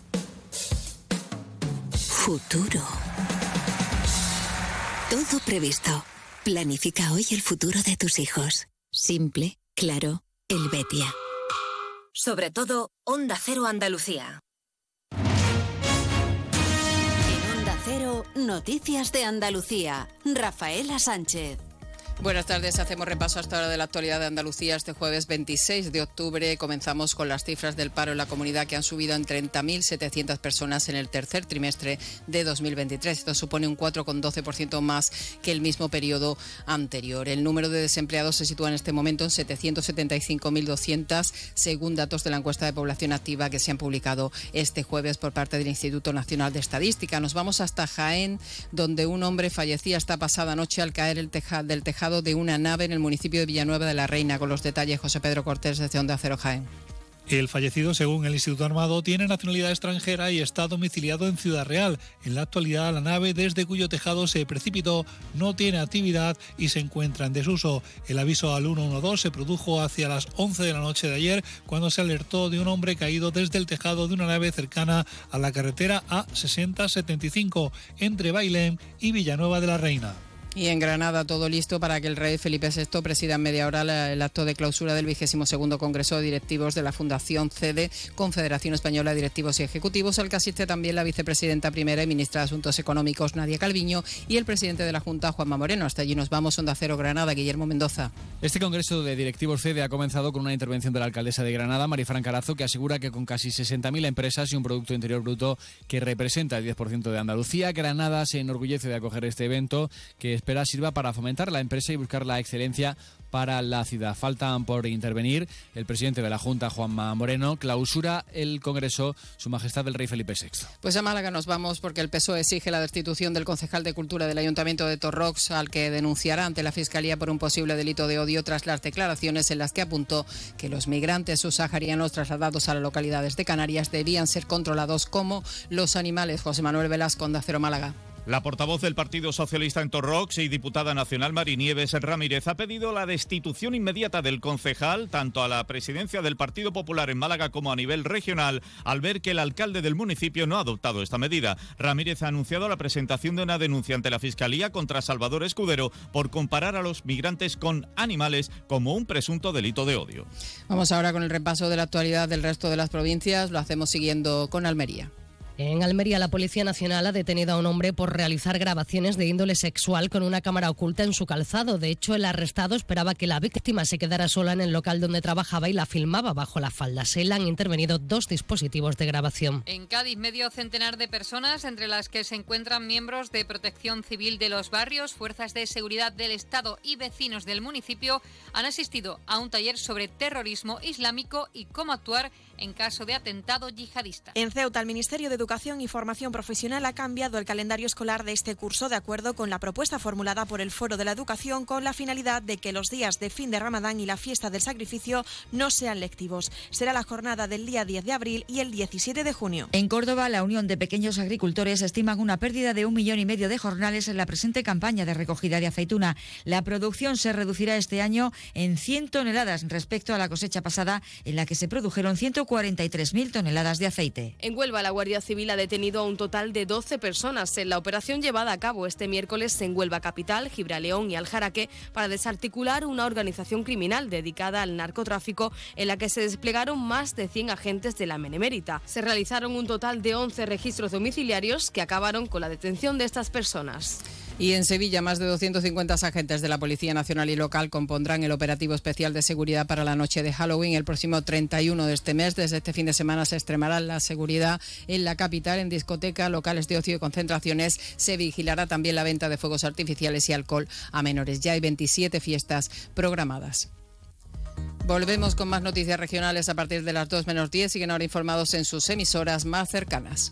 Futuro. Todo previsto. Planifica hoy el futuro de tus hijos. Simple, claro, el Betia. Sobre todo, Onda Cero Andalucía. En Onda Cero, Noticias de Andalucía. Rafaela Sánchez. Buenas tardes, hacemos repaso hasta ahora de la actualidad de Andalucía este jueves 26 de octubre. Comenzamos con las cifras del paro en la comunidad que han subido en 30.700 personas en el tercer trimestre de 2023. Esto supone un 4,12% más que el mismo periodo anterior. El número de desempleados se sitúa en este momento en 775.200 según datos de la encuesta de población activa que se han publicado este jueves por parte del Instituto Nacional de Estadística. Nos vamos hasta Jaén, donde un hombre fallecía esta pasada noche al caer del tejado de una nave en el municipio de Villanueva de la Reina. Con los detalles, José Pedro Cortés, desde Onda Cero Jaén. El fallecido, según el Instituto Armado, tiene nacionalidad extranjera y está domiciliado en Ciudad Real. En la actualidad, la nave desde cuyo tejado se precipitó no tiene actividad y se encuentra en desuso. El aviso al 112 se produjo hacia las 11 de la noche de ayer cuando se alertó de un hombre caído desde el tejado de una nave cercana a la carretera A6075 entre Bailén y Villanueva de la Reina. Y en Granada todo listo para que el rey Felipe VI presida en media hora el acto de clausura del vigésimo segundo Congreso de Directivos de la Fundación CEDE, Confederación Española de Directivos y Ejecutivos, al que asiste también la vicepresidenta primera y ministra de Asuntos Económicos, Nadia Calviño, y el presidente de la Junta, Juanma Moreno. Hasta allí nos vamos, Onda Cero Granada, Guillermo Mendoza. Este Congreso de Directivos CEDE ha comenzado con una intervención de la alcaldesa de Granada, Marifran Carazo, que asegura que con casi 60.000 empresas y un Producto Interior Bruto que representa el 10% de Andalucía, Granada se enorgullece de acoger este evento, que es espera sirva para fomentar la empresa y buscar la excelencia para la ciudad. Faltan por intervenir el presidente de la Junta, Juanma Moreno, clausura el Congreso Su Majestad el Rey Felipe VI. Pues a Málaga nos vamos porque el PSOE exige la destitución del concejal de Cultura del Ayuntamiento de Torrox, al que denunciará ante la Fiscalía por un posible delito de odio tras las declaraciones en las que apuntó que los migrantes subsaharianos trasladados a las localidades de Canarias debían ser controlados como los animales. José Manuel Velasco, Onda Cero Málaga. La portavoz del Partido Socialista en Torrox y diputada nacional Marinieves Ramírez ha pedido la destitución inmediata del concejal, tanto a la presidencia del Partido Popular en Málaga como a nivel regional, al ver que el alcalde del municipio no ha adoptado esta medida. Ramírez ha anunciado la presentación de una denuncia ante la Fiscalía contra Salvador Escudero por comparar a los migrantes con animales como un presunto delito de odio. Vamos ahora con el repaso de la actualidad del resto de las provincias. Lo hacemos siguiendo con Almería. En Almería, la Policía Nacional ha detenido a un hombre por realizar grabaciones de índole sexual con una cámara oculta en su calzado. De hecho, el arrestado esperaba que la víctima se quedara sola en el local donde trabajaba y la filmaba bajo la falda. Se le han intervenido dos dispositivos de grabación. En Cádiz, medio centenar de personas, entre las que se encuentran miembros de protección civil de los barrios, fuerzas de seguridad del Estado y vecinos del municipio, han asistido a un taller sobre terrorismo islámico y cómo actuar en caso de atentado yihadista. En Ceuta, el Ministerio de Educación y Formación Profesional ha cambiado el calendario escolar de este curso de acuerdo con la propuesta formulada por el Foro de la Educación con la finalidad de que los días de fin de Ramadán y la fiesta del sacrificio no sean lectivos. Será la jornada del día 10 de abril y el 17 de junio. En Córdoba, la Unión de Pequeños Agricultores estiman una pérdida de un millón y medio de jornales en la presente campaña de recogida de aceituna. La producción se reducirá este año en 100 toneladas respecto a la cosecha pasada, en la que se produjeron 140 43.000 toneladas de aceite. En Huelva, la Guardia Civil ha detenido a un total de 12 personas en la operación llevada a cabo este miércoles en Huelva Capital, Gibraleón y Aljaraque para desarticular una organización criminal dedicada al narcotráfico en la que se desplegaron más de 100 agentes de la Menemérita. Se realizaron un total de 11 registros domiciliarios que acabaron con la detención de estas personas. Y en Sevilla, más de 250 agentes de la Policía Nacional y Local compondrán el operativo especial de seguridad para la noche de Halloween el próximo 31 de este mes. Desde este fin de semana se extremará la seguridad en la capital, en discotecas, locales de ocio y concentraciones. Se vigilará también la venta de fuegos artificiales y alcohol a menores. Ya hay 27 fiestas programadas. Volvemos con más noticias regionales a partir de las 2 menos 10. Siguen ahora informados en sus emisoras más cercanas.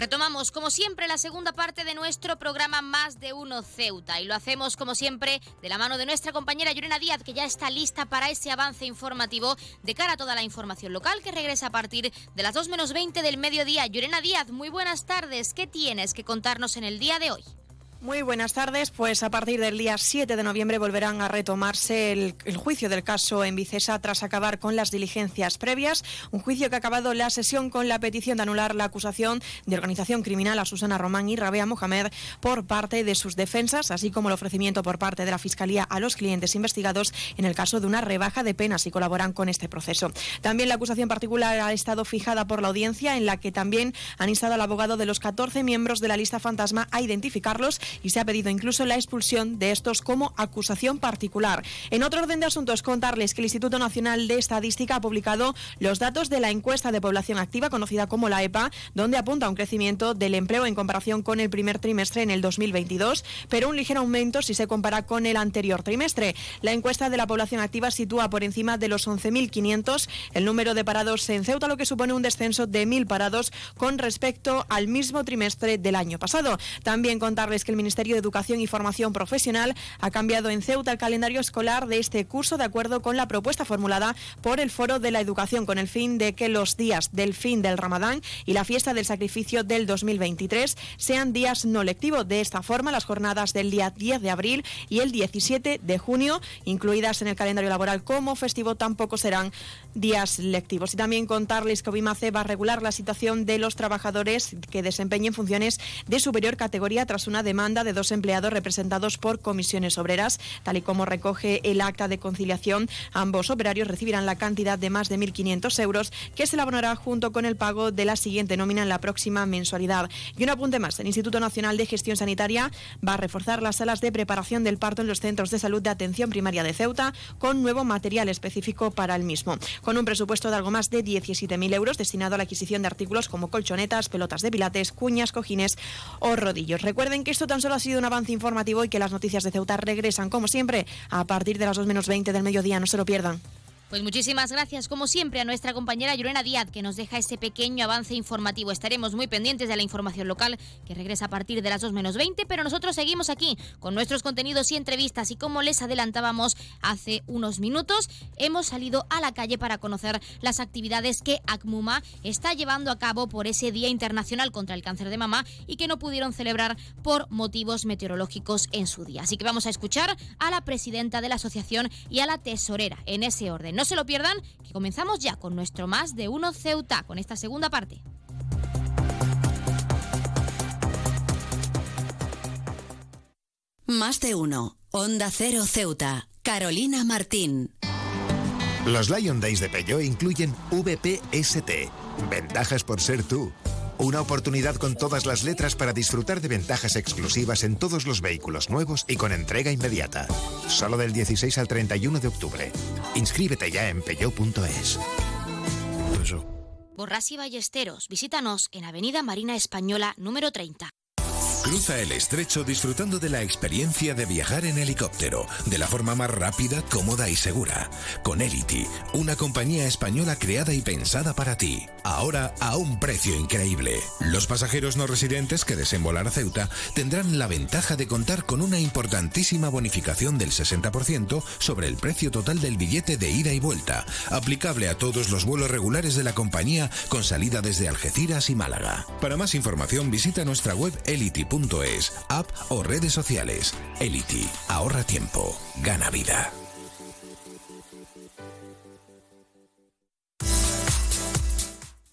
Retomamos, como siempre, la segunda parte de nuestro programa Más de Uno Ceuta. Y lo hacemos, como siempre, de la mano de nuestra compañera Llorena Díaz, que ya está lista para ese avance informativo de cara a toda la información local que regresa a partir de las 2 menos 20 del mediodía. Llorena Díaz, muy buenas tardes. ¿Qué tienes que contarnos en el día de hoy? Muy buenas tardes. Pues a partir del día 7 de noviembre volverán a retomarse el, juicio del caso en Vicesa tras acabar con las diligencias previas. Un juicio que ha acabado la sesión con la petición de anular la acusación de organización criminal a Susana Román y Rabea Mohamed por parte de sus defensas, así como el ofrecimiento por parte de la Fiscalía a los clientes investigados en el caso de una rebaja de penas si colaboran con este proceso. También la acusación particular ha estado fijada por la audiencia en la que también han instado al abogado de los 14 miembros de la lista fantasma a identificarlos y se ha pedido incluso la expulsión de estos como acusación particular. En otro orden de asuntos, contarles que el Instituto Nacional de Estadística ha publicado los datos de la encuesta de población activa, conocida como la EPA, donde apunta a un crecimiento del empleo en comparación con el primer trimestre en el 2022, pero un ligero aumento si se compara con el anterior trimestre. La encuesta de la población activa sitúa por encima de los 11.500 el número de parados en Ceuta, lo que supone un descenso de 1.000 parados con respecto al mismo trimestre del año pasado. También contarles que el Ministerio de Educación y Formación Profesional ha cambiado en Ceuta el calendario escolar de este curso de acuerdo con la propuesta formulada por el Foro de la Educación con el fin de que los días del fin del Ramadán y la fiesta del sacrificio del 2023 sean días no lectivos. De esta forma, las jornadas del día 10 de abril y el 17 de junio, incluidas en el calendario laboral como festivo, tampoco serán días lectivos. Y también contarles que Obimace va a regular la situación de los trabajadores que desempeñen funciones de superior categoría tras una demanda de dos empleados representados por comisiones obreras. Tal y como recoge el acta de conciliación, ambos operarios recibirán la cantidad de más de 1.500 euros que se elaborará junto con el pago de la siguiente nómina en la próxima mensualidad. Y un apunte más, el Instituto Nacional de Gestión Sanitaria va a reforzar las salas de preparación del parto en los centros de salud de atención primaria de Ceuta con nuevo material específico para el mismo con un presupuesto de algo más de 17.000 euros destinado a la adquisición de artículos como colchonetas, pelotas de pilates, cuñas, cojines o rodillos. Recuerden que esto tan solo ha sido un avance informativo y que las noticias de Ceuta regresan, como siempre, a partir de las 2 menos 20 del mediodía. No se lo pierdan. Pues muchísimas gracias, como siempre, a nuestra compañera Llorena Díaz, que nos deja ese pequeño avance informativo. Estaremos muy pendientes de la información local, que regresa a partir de las 2 menos 20, pero nosotros seguimos aquí con nuestros contenidos y entrevistas. Y como les adelantábamos hace unos minutos, hemos salido a la calle para conocer las actividades que ACMUMA está llevando a cabo por ese Día Internacional contra el Cáncer de Mama y que no pudieron celebrar por motivos meteorológicos en su día. Así que vamos a escuchar a la presidenta de la asociación y a la tesorera en ese orden. No se lo pierdan, que comenzamos ya con nuestro Más de Uno Ceuta, con esta segunda parte. Más de Uno, Onda Cero Ceuta, Carolina Martín. Los Lion Days de Peugeot incluyen VPST, ventajas por ser tú. Una oportunidad con todas las letras para disfrutar de ventajas exclusivas en todos los vehículos nuevos y con entrega inmediata. Solo del 16 al 31 de octubre. Inscríbete ya en peugeot.es. Borras y Ballesteros, visítanos en Avenida Marina Española número 30. Cruza el estrecho disfrutando de la experiencia de viajar en helicóptero, de la forma más rápida, cómoda y segura. Con Elity, una compañía española creada y pensada para ti. Ahora a un precio increíble. Los pasajeros no residentes que deseen volar a Ceuta tendrán la ventaja de contar con una importantísima bonificación del 60% sobre el precio total del billete de ida y vuelta, aplicable a todos los vuelos regulares de la compañía con salida desde Algeciras y Málaga. Para más información visita nuestra web elity.es, app o redes sociales. Elity, ahorra tiempo, gana vida.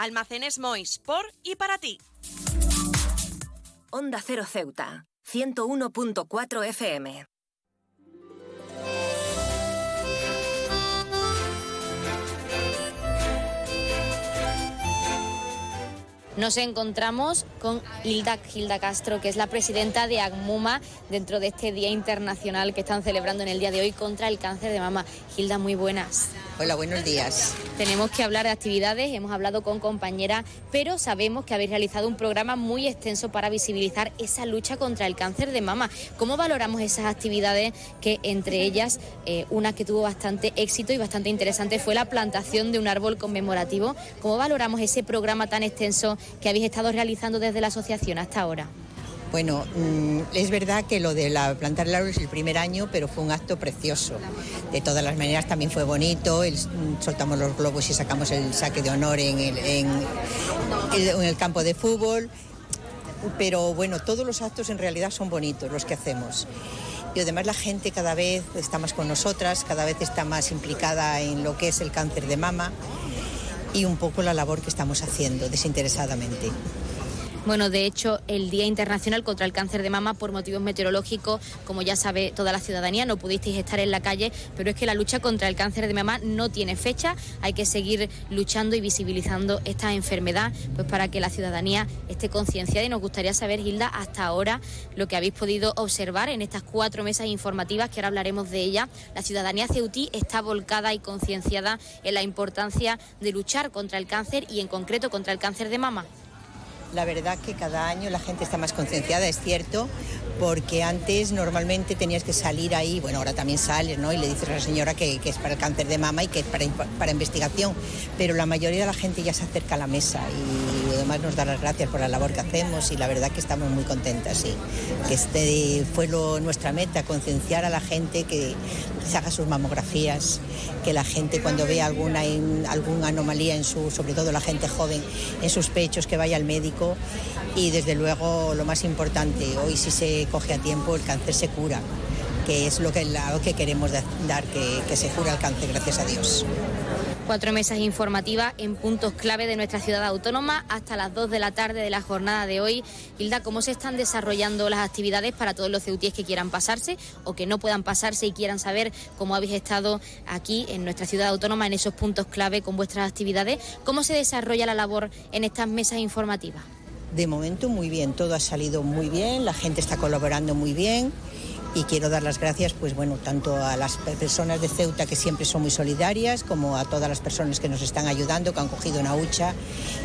Almacenes Mois, por y para ti. Onda Cero Ceuta, 101.4 FM. Nos encontramos con Hilda, Hilda Castro, que es la presidenta de ACMUMA dentro de este Día Internacional que están celebrando en el día de hoy contra el cáncer de mama. Hilda, muy buenas. Hola, buenos días. Tenemos que hablar de actividades, hemos hablado con compañeras, pero sabemos que habéis realizado un programa muy extenso para visibilizar esa lucha contra el cáncer de mama. ¿Cómo valoramos esas actividades que entre ellas eh, una que tuvo bastante éxito y bastante interesante fue la plantación de un árbol conmemorativo? ¿Cómo valoramos ese programa tan extenso que habéis estado realizando desde la asociación hasta ahora? Bueno, mm, es verdad que lo de la plantar el árbol es el primer año, pero fue un acto precioso. De todas las maneras también fue bonito, mm, soltamos los globos y sacamos el saque de honor en el, en el campo de fútbol pero bueno, todos los actos en realidad son bonitos los que hacemos. Y además la gente cada vez está más con nosotras, cada vez está más implicada en lo que es el cáncer de mama y un poco la labor que estamos haciendo desinteresadamente. Bueno, de hecho, el Día Internacional contra el Cáncer de Mama, por motivos meteorológicos, como ya sabe toda la ciudadanía, no pudisteis estar en la calle, pero es que la lucha contra el cáncer de mama no tiene fecha. Hay que seguir luchando y visibilizando esta enfermedad, pues para que la ciudadanía esté concienciada. Y nos gustaría saber, Hilda, hasta ahora lo que habéis podido observar en estas cuatro mesas informativas, que ahora hablaremos de ella. La ciudadanía ceutí está volcada y concienciada en la importancia de luchar contra el cáncer y en concreto contra el cáncer de mama. La verdad que cada año la gente está más concienciada, es cierto, porque antes normalmente tenías que salir ahí, bueno, ahora también sales, ¿no? Y le dices a la señora que, es para el cáncer de mama y que es para, para, investigación, pero la mayoría de la gente ya se acerca a la mesa y nos da las gracias por la labor que hacemos y la verdad que estamos muy contentas, sí. Que este fue nuestra meta, concienciar a la gente que se haga sus mamografías, que la gente cuando vea alguna, alguna anomalía en su, sobre todo la gente joven, en sus pechos, que vaya al médico y desde luego lo más importante, hoy si se coge a tiempo el cáncer se cura, que es lo que, lado que queremos dar, que, que se cura el cáncer, gracias a Dios cuatro mesas informativas en puntos clave de nuestra ciudad autónoma hasta las 2 de la tarde de la jornada de hoy. Hilda, ¿cómo se están desarrollando las actividades para todos los ceutíes que quieran pasarse o que no puedan pasarse y quieran saber cómo habéis estado aquí en nuestra ciudad autónoma en esos puntos clave con vuestras actividades? ¿Cómo se desarrolla la labor en estas mesas informativas? De momento muy bien, todo ha salido muy bien, la gente está colaborando muy bien y quiero dar las gracias pues bueno tanto a las personas de Ceuta que siempre son muy solidarias como a todas las personas que nos están ayudando que han cogido una hucha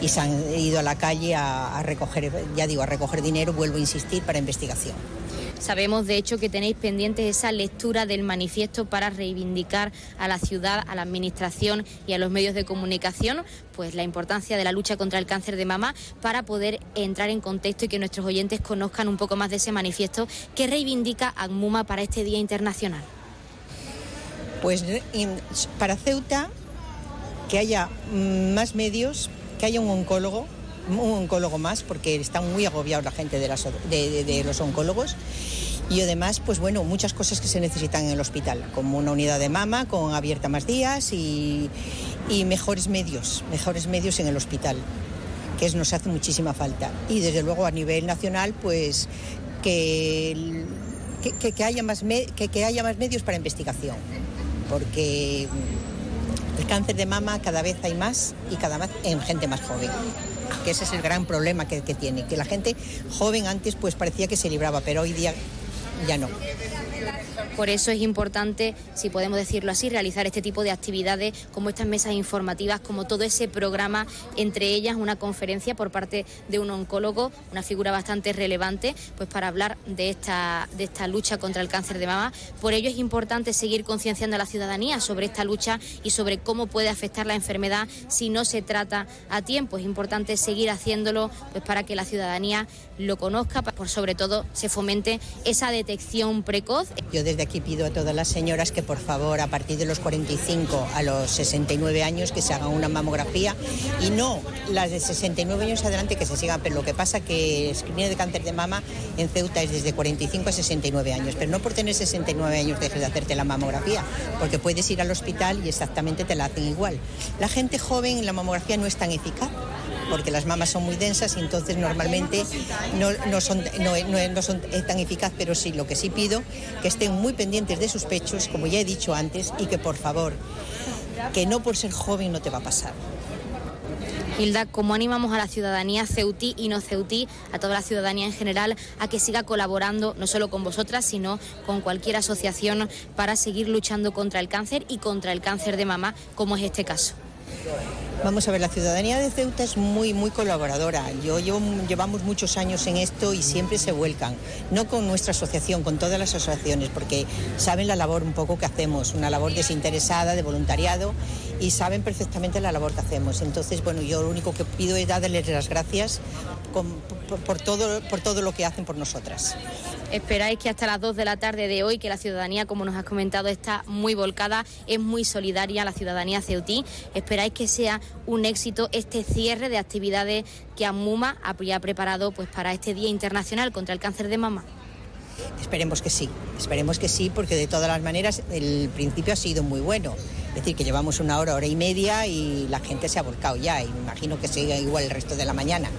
y se han ido a la calle a, a recoger ya digo a recoger dinero vuelvo a insistir para investigación Sabemos, de hecho, que tenéis pendiente esa lectura del manifiesto para reivindicar a la ciudad, a la Administración y a los medios de comunicación, pues la importancia de la lucha contra el cáncer de mama para poder entrar en contexto y que nuestros oyentes conozcan un poco más de ese manifiesto que reivindica ACMUMA para este Día Internacional. Pues para Ceuta, que haya más medios, que haya un oncólogo, un oncólogo más, porque están muy agobiados la gente de, los oncólogos. Y además, pues bueno, muchas cosas que se necesitan en el hospital, como una unidad de mama con abierta más días y, mejores medios, mejores medios en el hospital, que nos hace muchísima falta. Y desde luego a nivel nacional, pues que, que, haya, más que, que haya más medios para investigación, porque el cáncer de mama cada vez hay más y cada vez en gente más joven que ese es el gran problema que, que tiene, que la gente joven antes pues parecía que se libraba, pero hoy día ya no. Por eso es importante, si podemos decirlo así, realizar este tipo de actividades como estas mesas informativas, como todo ese programa, entre ellas una conferencia por parte de un oncólogo, una figura bastante relevante, pues para hablar de esta, de esta lucha contra el cáncer de mama. Por ello es importante seguir concienciando a la ciudadanía sobre esta lucha y sobre cómo puede afectar la enfermedad si no se trata a tiempo. Es importante seguir haciéndolo pues para que la ciudadanía lo conozca, por sobre todo se fomente esa detección precoz. Yo desde aquí pido a todas las señoras que por favor a partir de los 45 a los 69 años que se hagan una mamografía y no las de 69 años adelante que se sigan, pero lo que pasa que el screening de cáncer de mama en Ceuta es desde 45 a 69 años, pero no por tener 69 años dejes de hacerte la mamografía, porque puedes ir al hospital y exactamente te la hacen igual. La gente joven en la mamografía no es tan eficaz porque las mamas son muy densas y entonces normalmente no, son, no, son tan eficaz, pero sí, lo que sí pido, que estén muy pendientes de sus pechos, como ya he dicho antes, y que por favor, que no por ser joven no te va a pasar. Hilda, ¿cómo animamos a la ciudadanía ceutí y no ceutí, a toda la ciudadanía en general, a que siga colaborando no solo con vosotras, sino con cualquier asociación para seguir luchando contra el cáncer y contra el cáncer de mama, como es este caso? Vamos a ver, la ciudadanía de Ceuta es muy, muy colaboradora. Yo llevamos muchos años en esto y siempre se vuelcan. No con nuestra asociación, con todas las asociaciones, porque saben la labor un poco que hacemos, una labor desinteresada, de voluntariado, y saben perfectamente la labor que hacemos. Entonces, bueno, yo lo único que pido es darles las gracias por, todo, por todo lo que hacen por nosotras. Esperáis que hasta las 2 de la tarde de hoy, que la ciudadanía, como nos has comentado, está muy volcada, es muy solidaria la ciudadanía ceutí. Esperáis que sea un éxito este cierre de actividades que AMUMA habría preparado pues, para este Día Internacional contra el Cáncer de Mama. Esperemos que sí, esperemos que sí, porque de todas las maneras el principio ha sido muy bueno. Es decir, que llevamos una hora, hora y media y la gente se ha volcado ya y me imagino que siga igual el resto de la mañana.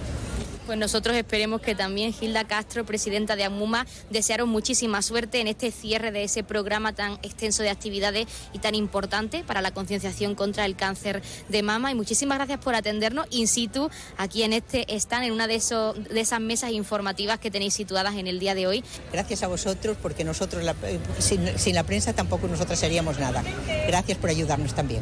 Pues nosotros esperemos que también Gilda Castro, presidenta de AMUMA, desearon muchísima suerte en este cierre de ese programa tan extenso de actividades y tan importante para la concienciación contra el cáncer de mama. Y muchísimas gracias por atendernos in situ aquí en este stand, en una de, esas mesas informativas que tenéis situadas en el día de hoy. Gracias a vosotros, porque nosotros, sin, sin la prensa tampoco nosotros seríamos nada. Gracias por ayudarnos también.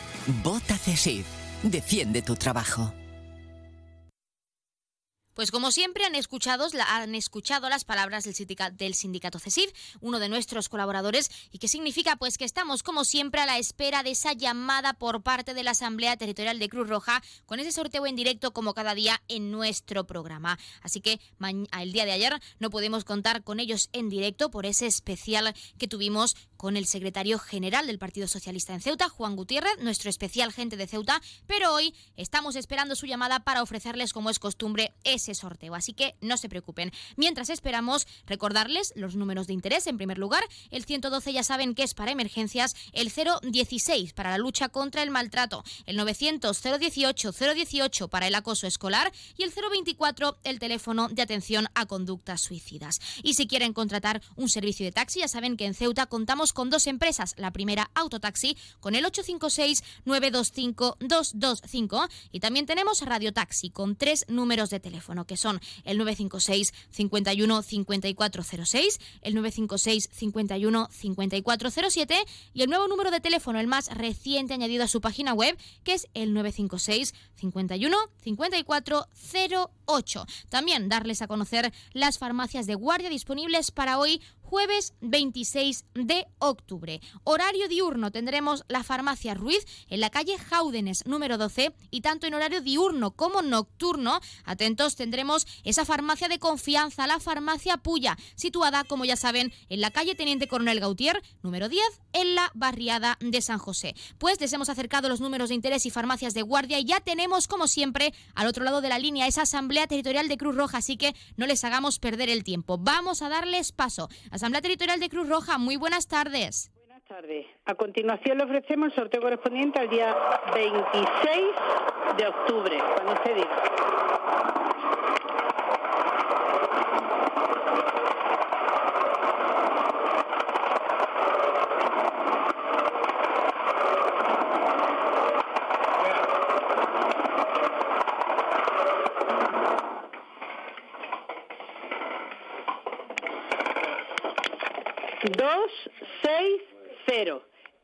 Vota CESID. Defiende tu trabajo. Pues como siempre han escuchado, las palabras del, sindicato, del sindicato CESIF, uno de nuestros colaboradores, y que significa pues que estamos como siempre a la espera de esa llamada por parte de la Asamblea Territorial de Cruz Roja con ese sorteo en directo como cada día en nuestro programa. Así que el día de ayer no podemos contar con ellos en directo por ese especial que tuvimos con el secretario general del Partido Socialista en Ceuta, Juan Gutiérrez, nuestro especial gente de Ceuta, pero hoy estamos esperando su llamada para ofrecerles, como es costumbre, ese sorteo. Así que no se preocupen. Mientras esperamos, recordarles los números de interés. En primer lugar, el 112 ya saben que es para emergencias, el 016 para la lucha contra el maltrato, el 900 018 018 para el acoso escolar y el 024 el teléfono de atención a conductas suicidas. Y si quieren contratar un servicio de taxi, ya saben que en Ceuta contamos con dos empresas. La primera, Autotaxi, con el 856-925-225. Y también tenemos Radio Taxi, con tres números de teléfono, que son el 956 51 5406, el 956 51 5407 y el nuevo número de teléfono, el más reciente añadido a su página web, que es el 956 51 5408. También darles a conocer las farmacias de guardia disponibles para hoy jueves 26 de octubre. Horario diurno tendremos la farmacia Ruiz en la calle Jaúdenes número 12 y tanto en horario diurno como nocturno, atentos, tendremos esa farmacia de confianza, la farmacia Puya, situada, como ya saben, en la calle Teniente Coronel Gautier número 10 en la barriada de San José. Pues les hemos acercado los números de interés y farmacias de guardia y ya tenemos, como siempre, al otro lado de la línea esa Asamblea Territorial de Cruz Roja, así que no les hagamos perder el tiempo. Vamos a darles paso. Asamblea Territorial de Cruz Roja, muy buenas tardes. Buenas tardes. A continuación le ofrecemos el sorteo correspondiente al día 26 de octubre, cuando usted diga.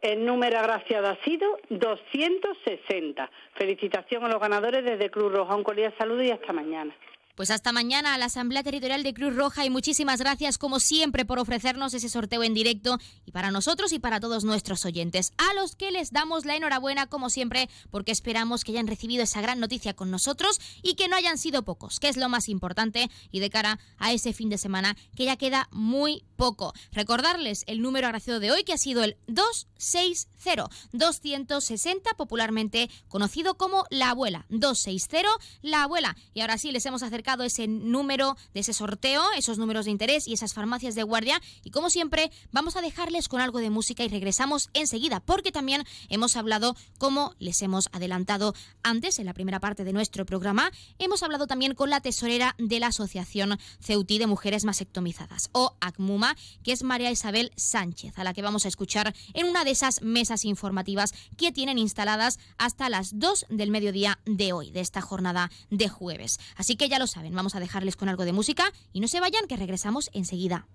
El número agraciado ha sido 260. Felicitación a los ganadores desde Cruz Roja. Un cordial saludo y hasta mañana. Pues hasta mañana a la Asamblea Territorial de Cruz Roja y muchísimas gracias como siempre por ofrecernos ese sorteo en directo y para nosotros y para todos nuestros oyentes, a los que les damos la enhorabuena como siempre porque esperamos que hayan recibido esa gran noticia con nosotros y que no hayan sido pocos, que es lo más importante y de cara a ese fin de semana que ya queda muy poco. Recordarles el número agraciado de hoy que ha sido el 260 260 popularmente conocido como la abuela 260 la abuela y ahora sí les hemos acercado ese número de ese sorteo, esos números de interés y esas farmacias de guardia. Y como siempre, vamos a dejarles con algo de música y regresamos enseguida, porque también hemos hablado, como les hemos adelantado antes en la primera parte de nuestro programa, hemos hablado también con la tesorera de la Asociación Ceutí de Mujeres Masectomizadas, o ACMUMA, que es María Isabel Sánchez, a la que vamos a escuchar en una de esas mesas informativas que tienen instaladas hasta las 2 del mediodía de hoy, de esta jornada de jueves. Así que ya lo saben, vamos a dejarles con algo de música y no se vayan, que regresamos enseguida.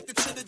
addicted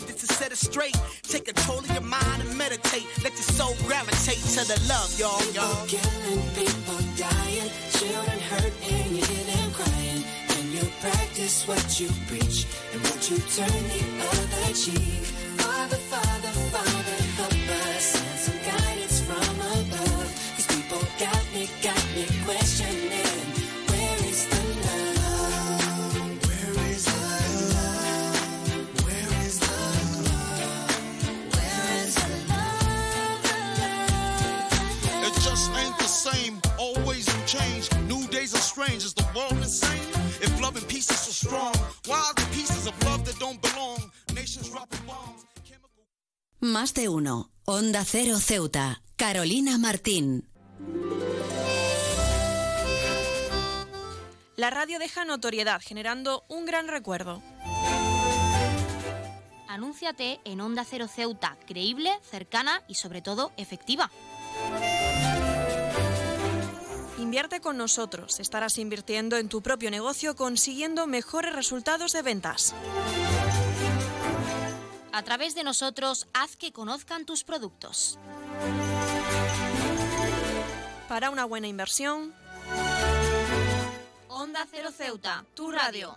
just to set it straight. Take control of your mind and meditate. Let your soul gravitate to the love, y'all, y'all. People killing, people dying, children hurt and you hear them crying. Can you practice what you preach and what you turn the other cheek. Father, Father, Father, strange. Is the world insane? If love and peace is so strong, why are the pieces of love that don't belong? Nations dropping bombs. Más de uno. Onda Cero Ceuta. Carolina Martín. La radio deja notoriedad, generando un gran recuerdo. Anúnciate en Onda Cero Ceuta, creíble, cercana y sobre todo efectiva. Invierte con nosotros. Estarás invirtiendo en tu propio negocio consiguiendo mejores resultados de ventas. A través de nosotros, haz que conozcan tus productos. Para una buena inversión, Onda Cero Ceuta, tu radio.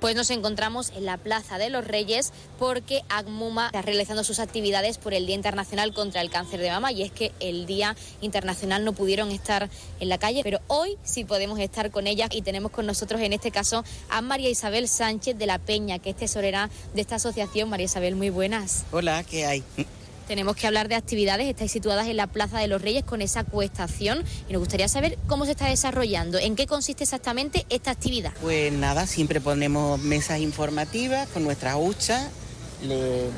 Pues nos encontramos en la Plaza de los Reyes porque ACMUMA está realizando sus actividades por el Día Internacional contra el Cáncer de Mama y es que el Día Internacional no pudieron estar en la calle, pero hoy sí podemos estar con ellas y tenemos con nosotros en este caso a María Isabel Sánchez de la Peña, que es tesorera de esta asociación. María Isabel, muy buenas. Hola, ¿qué hay? Tenemos que hablar de actividades, estáis situadas en la Plaza de los Reyes con esa cuestación y nos gustaría saber cómo se está desarrollando, en qué consiste exactamente esta actividad. Pues nada, siempre ponemos mesas informativas con nuestras huchas,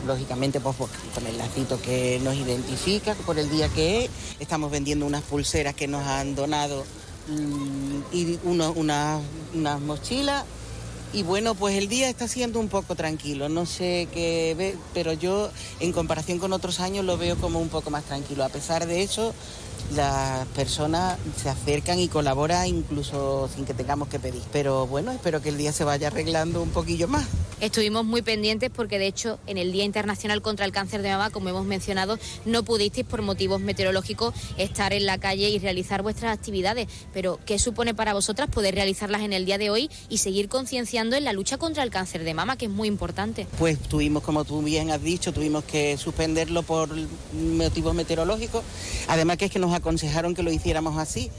lógicamente pues, pues, con el lacito que nos identifica por el día que es. Estamos vendiendo unas pulseras que nos han donado mm, y unas mochilas. Y bueno, pues el día está siendo un poco tranquilo, no sé qué ve, pero yo en comparación con otros años lo veo como un poco más tranquilo. A pesar de eso, las personas se acercan y colaboran incluso sin que tengamos que pedir. Pero bueno, espero que el día se vaya arreglando un poquillo más. Estuvimos muy pendientes porque de hecho en el Día Internacional contra el Cáncer de Mama, como hemos mencionado, no pudisteis por motivos meteorológicos estar en la calle y realizar vuestras actividades. Pero ¿qué supone para vosotras poder realizarlas en el día de hoy y seguir concienciando en la lucha contra el cáncer de mama, que es muy importante? Pues tuvimos, como tú bien has dicho, tuvimos que suspenderlo por motivos meteorológicos. Además que es que nos ha aconsejaron que lo hiciéramos así.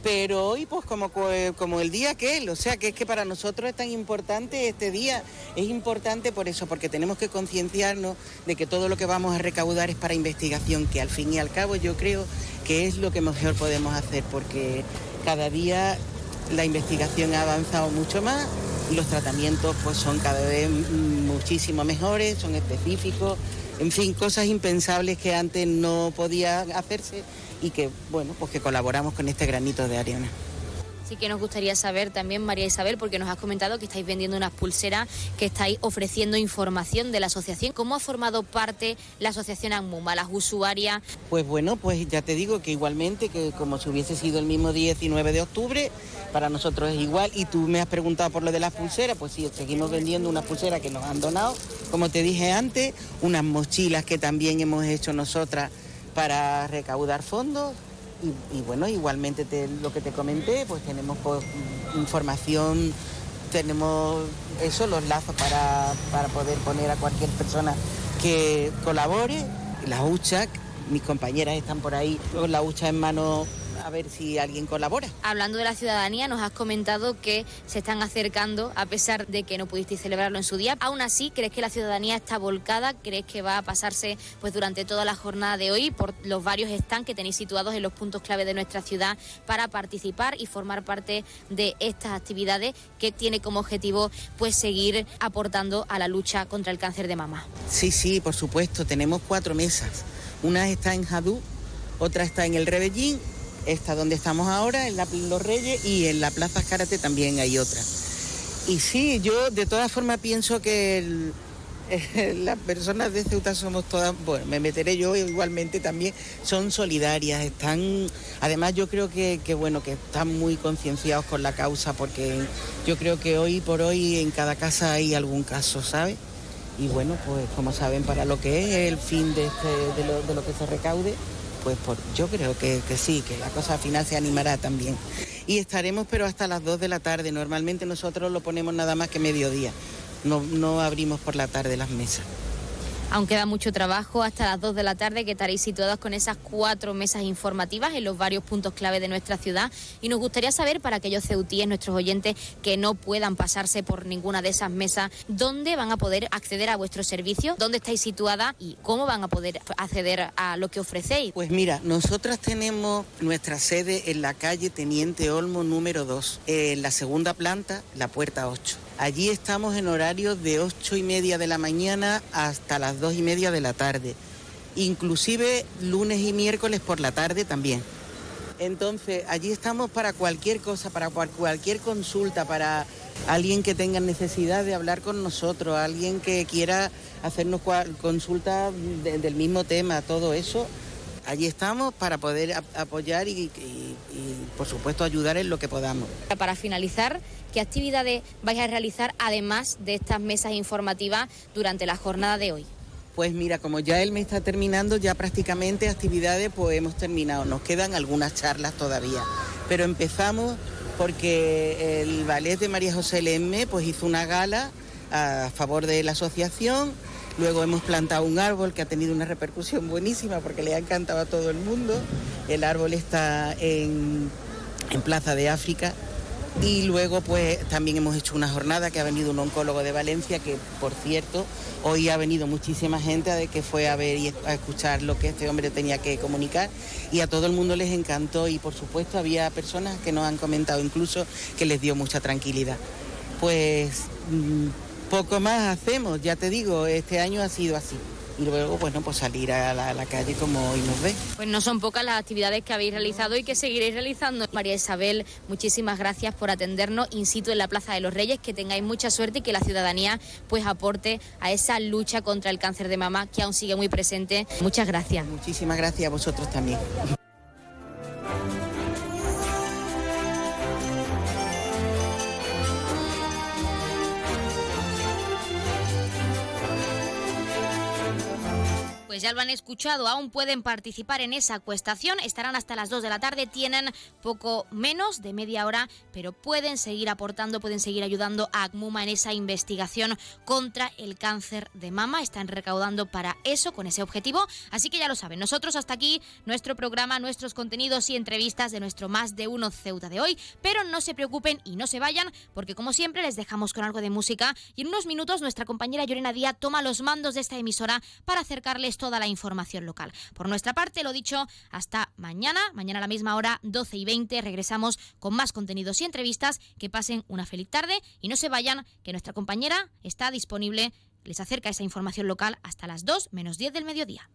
Pero hoy, pues como, co- como el día que él, o sea que es que para nosotros es tan importante este día, es importante por eso, porque tenemos que concienciarnos de que todo lo que vamos a recaudar es para investigación, que al fin y al cabo yo creo que es lo que mejor podemos hacer, porque cada día la investigación ha avanzado mucho más los tratamientos pues son cada vez muchísimo mejores, son específicos, en fin, cosas impensables que antes no podían hacerse y que, bueno, pues que colaboramos con este granito de arena. Sí que nos gustaría saber también, María Isabel, porque nos has comentado que estáis vendiendo unas pulseras, que estáis ofreciendo información de la asociación. ¿Cómo ha formado parte la asociación ANMUMA, las usuarias? Pues bueno, pues ya te digo que igualmente, que como si hubiese sido el mismo 19 de octubre, para nosotros es igual. Y tú me has preguntado por lo de las pulseras, pues sí, seguimos vendiendo unas pulseras que nos han donado, como te dije antes, unas mochilas que también hemos hecho nosotras para recaudar fondos. Y, bueno, igualmente te- lo que te comenté, pues tenemos información, tenemos eso, los lazos para, para poder poner a cualquier persona que colabore. La UCHAC, mis compañeras están por ahí con la hucha en mano a ver si alguien colabora. Hablando de la ciudadanía, nos has comentado que se están acercando, a pesar de que no pudisteis celebrarlo en su día. Aún así, ¿crees que la ciudadanía está volcada? ¿Crees que va a pasarse pues durante toda la jornada de hoy por los varios stands que tenéis situados en los puntos clave de nuestra ciudad para participar y formar parte de estas actividades que tiene como objetivo pues seguir aportando a la lucha contra el cáncer de mama? Sí, sí, por supuesto, tenemos cuatro mesas. Una está en Jadú, otra está en el Rebellín, esta donde estamos ahora, en Los Reyes, y en la Plaza Escárate también hay otra. Y sí, yo de todas formas pienso que las personas de Ceuta somos todas, bueno, me meteré yo igualmente también, son solidarias, están, además yo creo que, que bueno, que están muy concienciados con la causa, porque yo creo que hoy por hoy en cada casa hay algún caso, ¿sabes? Y bueno, pues como saben, para lo que es el fin de, este- lo que se recaude, pues por, yo creo que, que sí, que la cosa al final se animará también. Y estaremos pero hasta las 2 de la tarde. Normalmente nosotros lo ponemos nada más que mediodía. No, no abrimos por la tarde las mesas. Aún queda mucho trabajo hasta las 2 de la tarde que estaréis situados con esas cuatro mesas informativas en los varios puntos clave de nuestra ciudad y nos gustaría saber para aquellos ceutíes, nuestros oyentes que no puedan pasarse por ninguna de esas mesas, dónde van a poder acceder a vuestro servicio, dónde estáis situada y cómo van a poder acceder a lo que ofrecéis. Pues mira, nosotras tenemos nuestra sede en la calle Teniente Olmo número 2, en la segunda planta, la puerta 8. Allí estamos en horario de 8 y media de la mañana hasta las 2 y media de la tarde. Inclusive lunes y miércoles por la tarde también. Entonces, allí estamos para cualquier cosa, para cual- cualquier consulta, para alguien que tenga necesidad de hablar con nosotros, alguien que quiera hacernos consulta de- del mismo tema, todo eso. Allí estamos para poder ap- apoyar y, y- y, por supuesto, ayudar en lo que podamos. Para finalizar, ¿qué actividades vais a realizar además de estas mesas informativas durante la jornada de hoy? Pues mira, como ya el mes está terminando, ya prácticamente actividades pues hemos terminado. Nos quedan algunas charlas todavía. Pero empezamos porque el ballet de María José Lemme pues hizo una gala a favor de la asociación. Luego hemos plantado un árbol que ha tenido una repercusión buenísima porque le ha encantado a todo el mundo. El árbol está en, Plaza de África. Y luego pues también hemos hecho una jornada que ha venido un oncólogo de Valencia que por cierto hoy ha venido muchísima gente de que fue a ver y a escuchar lo que este hombre tenía que comunicar y a todo el mundo les encantó y por supuesto había personas que nos han comentado incluso que les dio mucha tranquilidad. Pues mm, poco más hacemos, ya te digo, este año ha sido así. Y luego, bueno, pues salir a la, a la calle como hoy nos ve. Pues no son pocas las actividades que habéis realizado y que seguiréis realizando. María Isabel, muchísimas gracias por atendernos in situ en la Plaza de los Reyes, que tengáis mucha suerte y que la ciudadanía pues aporte a esa lucha contra el cáncer de mama que aún sigue muy presente. Muchas gracias. Muchísimas gracias a vosotros también. Pues ya lo han escuchado, aún pueden participar en esa acuestación, estarán hasta las 2 de la tarde, tienen poco menos de media hora, pero pueden seguir aportando, pueden seguir ayudando a ACMUMA en esa investigación contra el cáncer de mama. Están recaudando para eso, con ese objetivo. Así que ya lo saben, nosotros hasta aquí nuestro programa, nuestros contenidos y entrevistas de nuestro Más de Uno Ceuta de hoy. Pero no se preocupen y no se vayan, porque como siempre les dejamos con algo de música y en unos minutos nuestra compañera Llorena Díaz toma los mandos de esta emisora para acercarles toda la información local. Por nuestra parte, lo dicho, hasta mañana, mañana a la misma hora, 12 y 20, regresamos con más contenidos y entrevistas. Que pasen una feliz tarde y no se vayan, que nuestra compañera está disponible, les acerca esa información local hasta las 2 menos 10 del mediodía.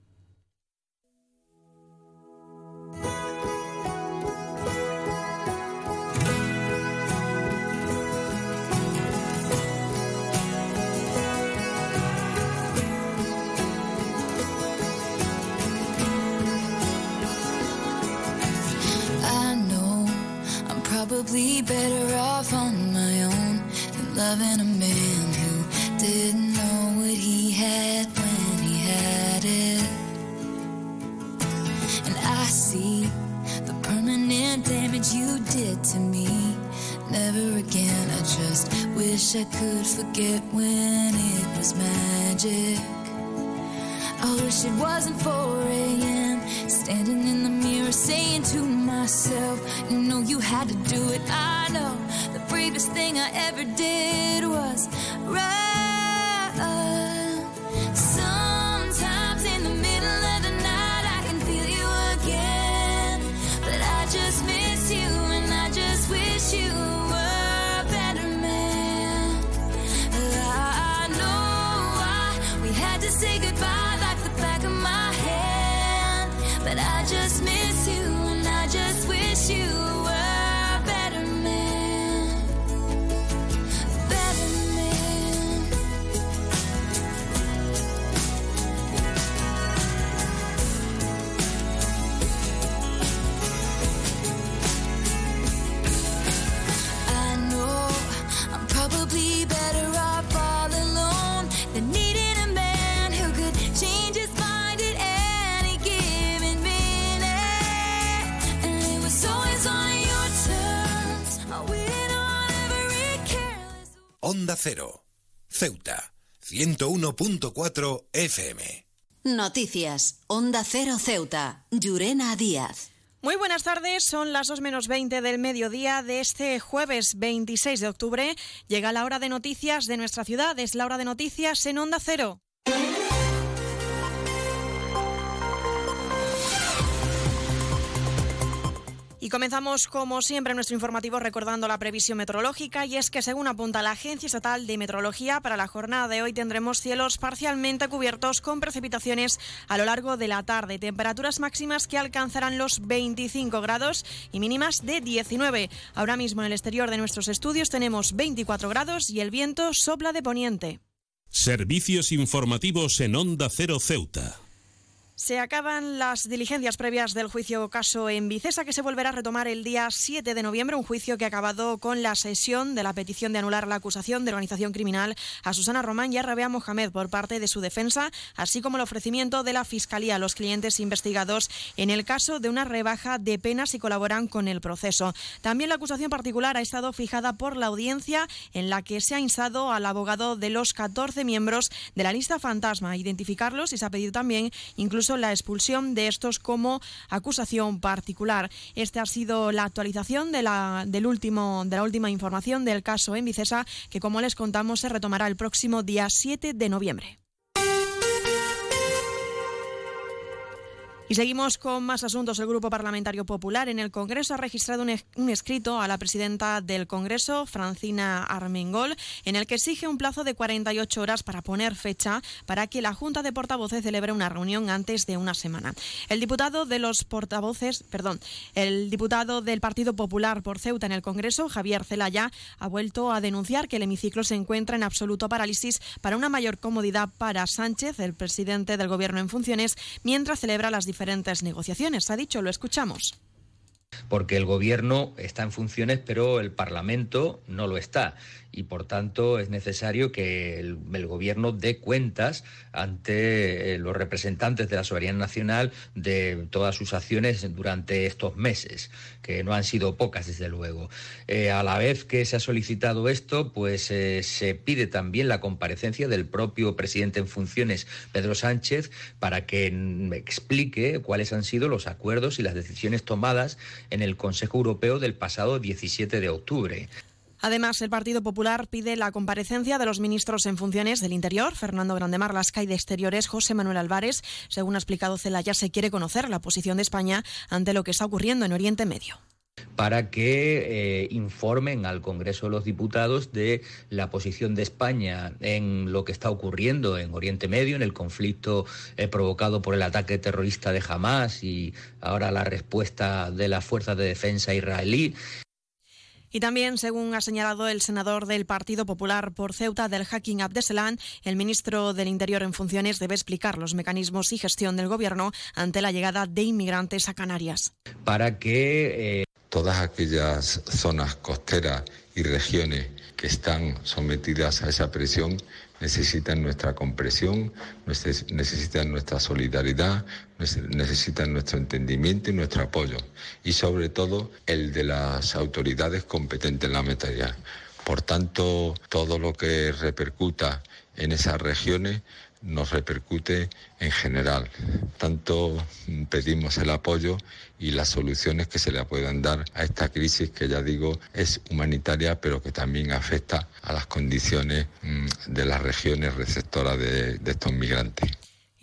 Probably better off on my own than loving a man who didn't know what he had when he had it. And I see the permanent damage you did to me. Never again, I just wish I could forget when it was magic. I wish it wasn't 4 a.m. Standing in the mirror saying to myself, You know you had to do it. I know the bravest thing I ever did was run. Onda Cero. Ceuta. 101.4 FM. Noticias. Onda Cero Ceuta. Llurena Díaz. Muy buenas tardes, son las 2 menos 20 del mediodía de este jueves 26 de octubre. Llega la hora de noticias de nuestra ciudad, es la hora de noticias en Onda Cero. Comenzamos, como siempre, nuestro informativo recordando la previsión meteorológica. Y es que, según apunta la Agencia Estatal de Meteorología, para la jornada de hoy tendremos cielos parcialmente cubiertos con precipitaciones a lo largo de la tarde. Temperaturas máximas que alcanzarán los 25 grados y mínimas de 19. Ahora mismo en el exterior de nuestros estudios tenemos 24 grados y el viento sopla de poniente. Servicios informativos en Onda Cero Ceuta. Se acaban las diligencias previas del juicio caso en Vicesa, que se volverá a retomar el día 7 de noviembre, un juicio que ha acabado con la sesión de la petición de anular la acusación de organización criminal a Susana Román y a Rabea Mohamed por parte de su defensa, así como el ofrecimiento de la Fiscalía a los clientes investigados en el caso de una rebaja de penas si colaboran con el proceso. También la acusación particular ha estado fijada por la audiencia en la que se ha instado al abogado de los 14 miembros de la lista fantasma a identificarlos y se ha pedido también incluso la expulsión de estos como acusación particular. Esta ha sido la actualización de la, del último, de la última información del caso en Vicesa, que como les contamos se retomará el próximo día 7 de noviembre. Y seguimos con más asuntos. El Grupo Parlamentario Popular en el Congreso ha registrado un, un, escrito a la presidenta del Congreso, Francina Armengol, en el que exige un plazo de 48 horas para poner fecha para que la Junta de Portavoces celebre una reunión antes de una semana. El diputado de los portavoces, perdón, el diputado del Partido Popular por Ceuta en el Congreso, Javier Celaya, ha vuelto a denunciar que el hemiciclo se encuentra en absoluto parálisis para una mayor comodidad para Sánchez, el presidente del Gobierno en funciones, mientras celebra las diferentes negociaciones. Ha dicho, lo escuchamos porque el gobierno está en funciones, pero el Parlamento no lo está. Y por tanto es necesario que el, gobierno dé cuentas ante eh, los representantes de la soberanía nacional de todas sus acciones durante estos meses, que no han sido pocas desde luego. Eh, a la vez que se ha solicitado esto, pues eh, se pide también la comparecencia del propio presidente en funciones, Pedro Sánchez, para que explique cuáles han sido los acuerdos y las decisiones tomadas en el Consejo Europeo del pasado 17 de octubre. Además, el Partido Popular pide la comparecencia de los ministros en funciones del Interior, Fernando Grande Marlasca, y de Exteriores, José Manuel Álvarez. Según ha explicado Celaya, se quiere conocer la posición de España ante lo que está ocurriendo en Oriente Medio para que eh, informen al Congreso de los Diputados de la posición de España en lo que está ocurriendo en Oriente Medio, en el conflicto eh, provocado por el ataque terrorista de Hamas y ahora la respuesta de las fuerzas de defensa israelí. Y también, según ha señalado el senador del Partido Popular por Ceuta del Hacking Abdeselan, el ministro del Interior en funciones debe explicar los mecanismos y gestión del Gobierno ante la llegada de inmigrantes a Canarias. Para que eh, todas aquellas zonas costeras y regiones que están sometidas a esa presión necesitan nuestra comprensión, necesitan nuestra solidaridad, necesitan nuestro entendimiento y nuestro apoyo, y sobre todo el de las autoridades competentes en la materia. Por tanto, todo lo que repercuta en esas regiones nos repercute en general. Tanto pedimos el apoyo y las soluciones que se le puedan dar a esta crisis que ya digo es humanitaria pero que también afecta a las condiciones mm, de las regiones receptoras de, de estos migrantes.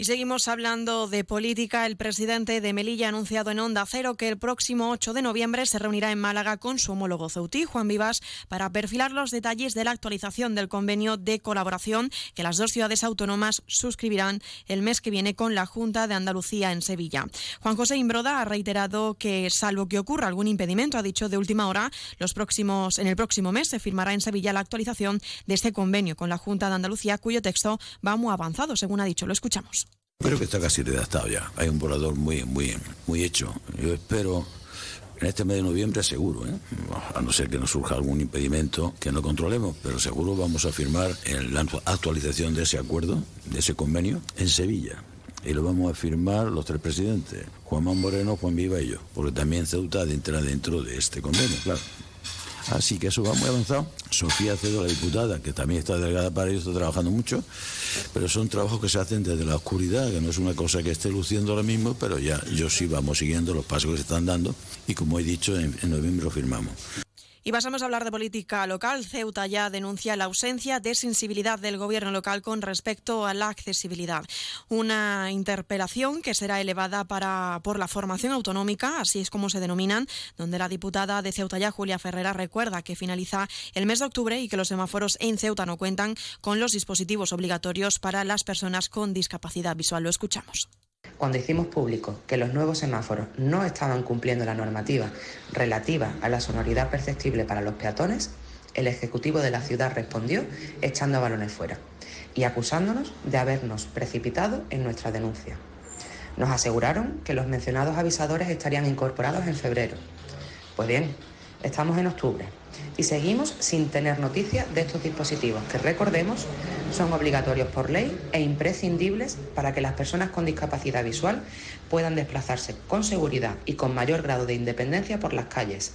Y seguimos hablando de política. El presidente de Melilla ha anunciado en Onda Cero que el próximo 8 de noviembre se reunirá en Málaga con su homólogo ceutí, Juan Vivas, para perfilar los detalles de la actualización del convenio de colaboración que las dos ciudades autónomas suscribirán el mes que viene con la Junta de Andalucía en Sevilla. Juan José Imbroda ha reiterado que, salvo que ocurra algún impedimento, ha dicho de última hora, los próximos, en el próximo mes se firmará en Sevilla la actualización de este convenio con la Junta de Andalucía, cuyo texto va muy avanzado, según ha dicho. Lo escuchamos. Creo que está casi redactado ya. Hay un borrador muy, muy, muy hecho. Yo espero en este mes de noviembre seguro, ¿eh? a no ser que nos surja algún impedimento que no controlemos, pero seguro vamos a firmar la actualización de ese acuerdo, de ese convenio, en Sevilla. Y lo vamos a firmar los tres presidentes, Juan Juan Moreno, Juan Viva y yo, porque también Ceuta entra dentro de este convenio, claro. Así que eso va muy avanzado. Sofía Cedo, la diputada, que también está delegada para ello, está trabajando mucho, pero son trabajos que se hacen desde la oscuridad, que no es una cosa que esté luciendo ahora mismo, pero ya yo sí vamos siguiendo los pasos que se están dando y como he dicho, en, en noviembre lo firmamos. Y pasamos a hablar de política local. Ceuta ya denuncia la ausencia de sensibilidad del gobierno local con respecto a la accesibilidad. Una interpelación que será elevada para, por la formación autonómica, así es como se denominan, donde la diputada de Ceuta ya, Julia Ferrera, recuerda que finaliza el mes de octubre y que los semáforos en Ceuta no cuentan con los dispositivos obligatorios para las personas con discapacidad visual. Lo escuchamos. Cuando hicimos público que los nuevos semáforos no estaban cumpliendo la normativa relativa a la sonoridad perceptible para los peatones, el Ejecutivo de la ciudad respondió echando balones fuera y acusándonos de habernos precipitado en nuestra denuncia. Nos aseguraron que los mencionados avisadores estarían incorporados en febrero. Pues bien, estamos en octubre y seguimos sin tener noticia de estos dispositivos que, recordemos, son obligatorios por ley e imprescindibles para que las personas con discapacidad visual puedan desplazarse con seguridad y con mayor grado de independencia por las calles.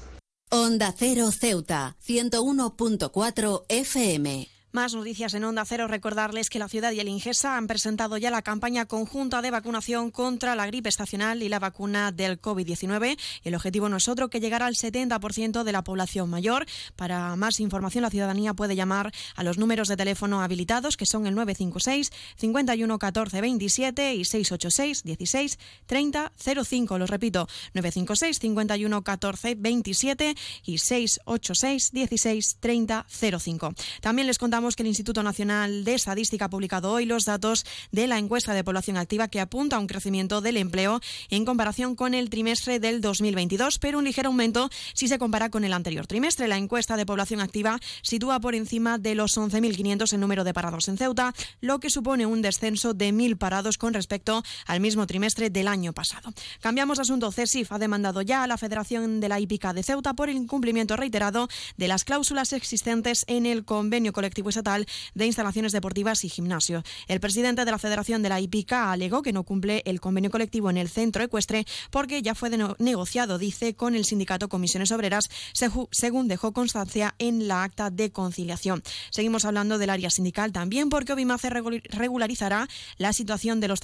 Ceuta, 101.4 FM. Más noticias en Onda Cero. Recordarles que la ciudad y el Ingesa han presentado ya la campaña conjunta de vacunación contra la gripe estacional y la vacuna del COVID-19. El objetivo no es otro que llegar al 70% de la población mayor. Para más información, la ciudadanía puede llamar a los números de teléfono habilitados, que son el 956 51 14 27 y 686 16 30 05. Los repito, 956 51 14 27 y 686 16 30 05. También les contamos que el Instituto Nacional de Estadística ha publicado hoy los datos de la encuesta de población activa que apunta a un crecimiento del empleo en comparación con el trimestre del 2022, pero un ligero aumento si se compara con el anterior trimestre. La encuesta de población activa sitúa por encima de los 11.500 el número de parados en Ceuta, lo que supone un descenso de 1.000 parados con respecto al mismo trimestre del año pasado. Cambiamos de asunto. CESIF ha demandado ya a la Federación de la Hípica de Ceuta por el incumplimiento reiterado de las cláusulas existentes en el convenio colectivo estatal de instalaciones deportivas y gimnasio. El presidente de la Federación de la Hípica alegó que no cumple el convenio colectivo en el centro ecuestre porque ya fue negociado, dice, con el sindicato Comisiones Obreras, según dejó constancia en la acta de conciliación. Seguimos hablando del área sindical también porque Obimace regularizará la situación de los,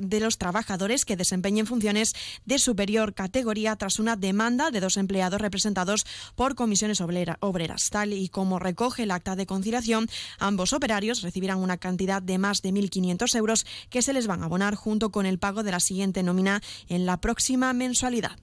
de los trabajadores que desempeñen funciones de superior categoría tras una demanda de dos empleados representados por comisiones obreras. Tal y como recoge el acta de conciliación, ambos operarios recibirán una cantidad de más de 1.500 euros que se les van a abonar junto con el pago de la siguiente nómina en la próxima mensualidad.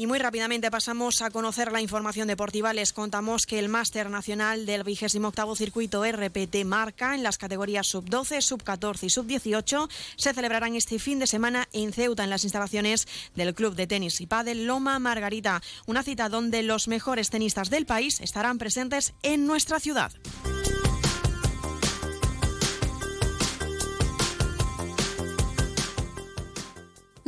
Y muy rápidamente pasamos a conocer la información deportiva. Les contamos que el Máster Nacional del 28 Circuito RPT Marca en las categorías sub-12, sub-14 y sub-18 se celebrarán este fin de semana en Ceuta, en las instalaciones del Club de Tenis y Padel Loma Margarita. Una cita donde los mejores tenistas del país estarán presentes en nuestra ciudad.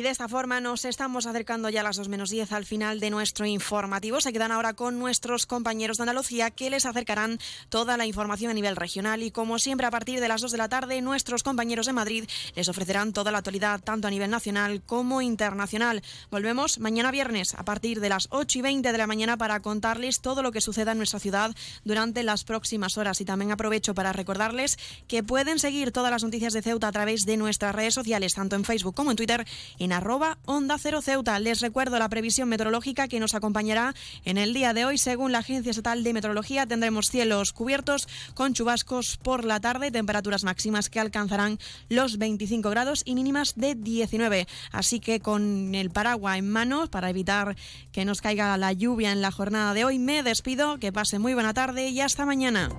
Y de esta forma nos estamos acercando ya a las 2 menos 10 al final de nuestro informativo. Se quedan ahora con nuestros compañeros de Andalucía que les acercarán toda la información a nivel regional. Y como siempre, a partir de las 2 de la tarde, nuestros compañeros de Madrid les ofrecerán toda la actualidad, tanto a nivel nacional como internacional. Volvemos mañana viernes a partir de las 8 y 20 de la mañana para contarles todo lo que suceda en nuestra ciudad durante las próximas horas. Y también aprovecho para recordarles que pueden seguir todas las noticias de Ceuta a través de nuestras redes sociales, tanto en Facebook como en Twitter arroba Onda Cero Ceuta. Les recuerdo la previsión meteorológica que nos acompañará en el día de hoy. Según la Agencia Estatal de Meteorología, tendremos cielos cubiertos con chubascos por la tarde, temperaturas máximas que alcanzarán los 25 grados y mínimas de 19. Así que con el paraguas en mano para evitar que nos caiga la lluvia en la jornada de hoy, me despido. Que pase muy buena tarde y hasta mañana.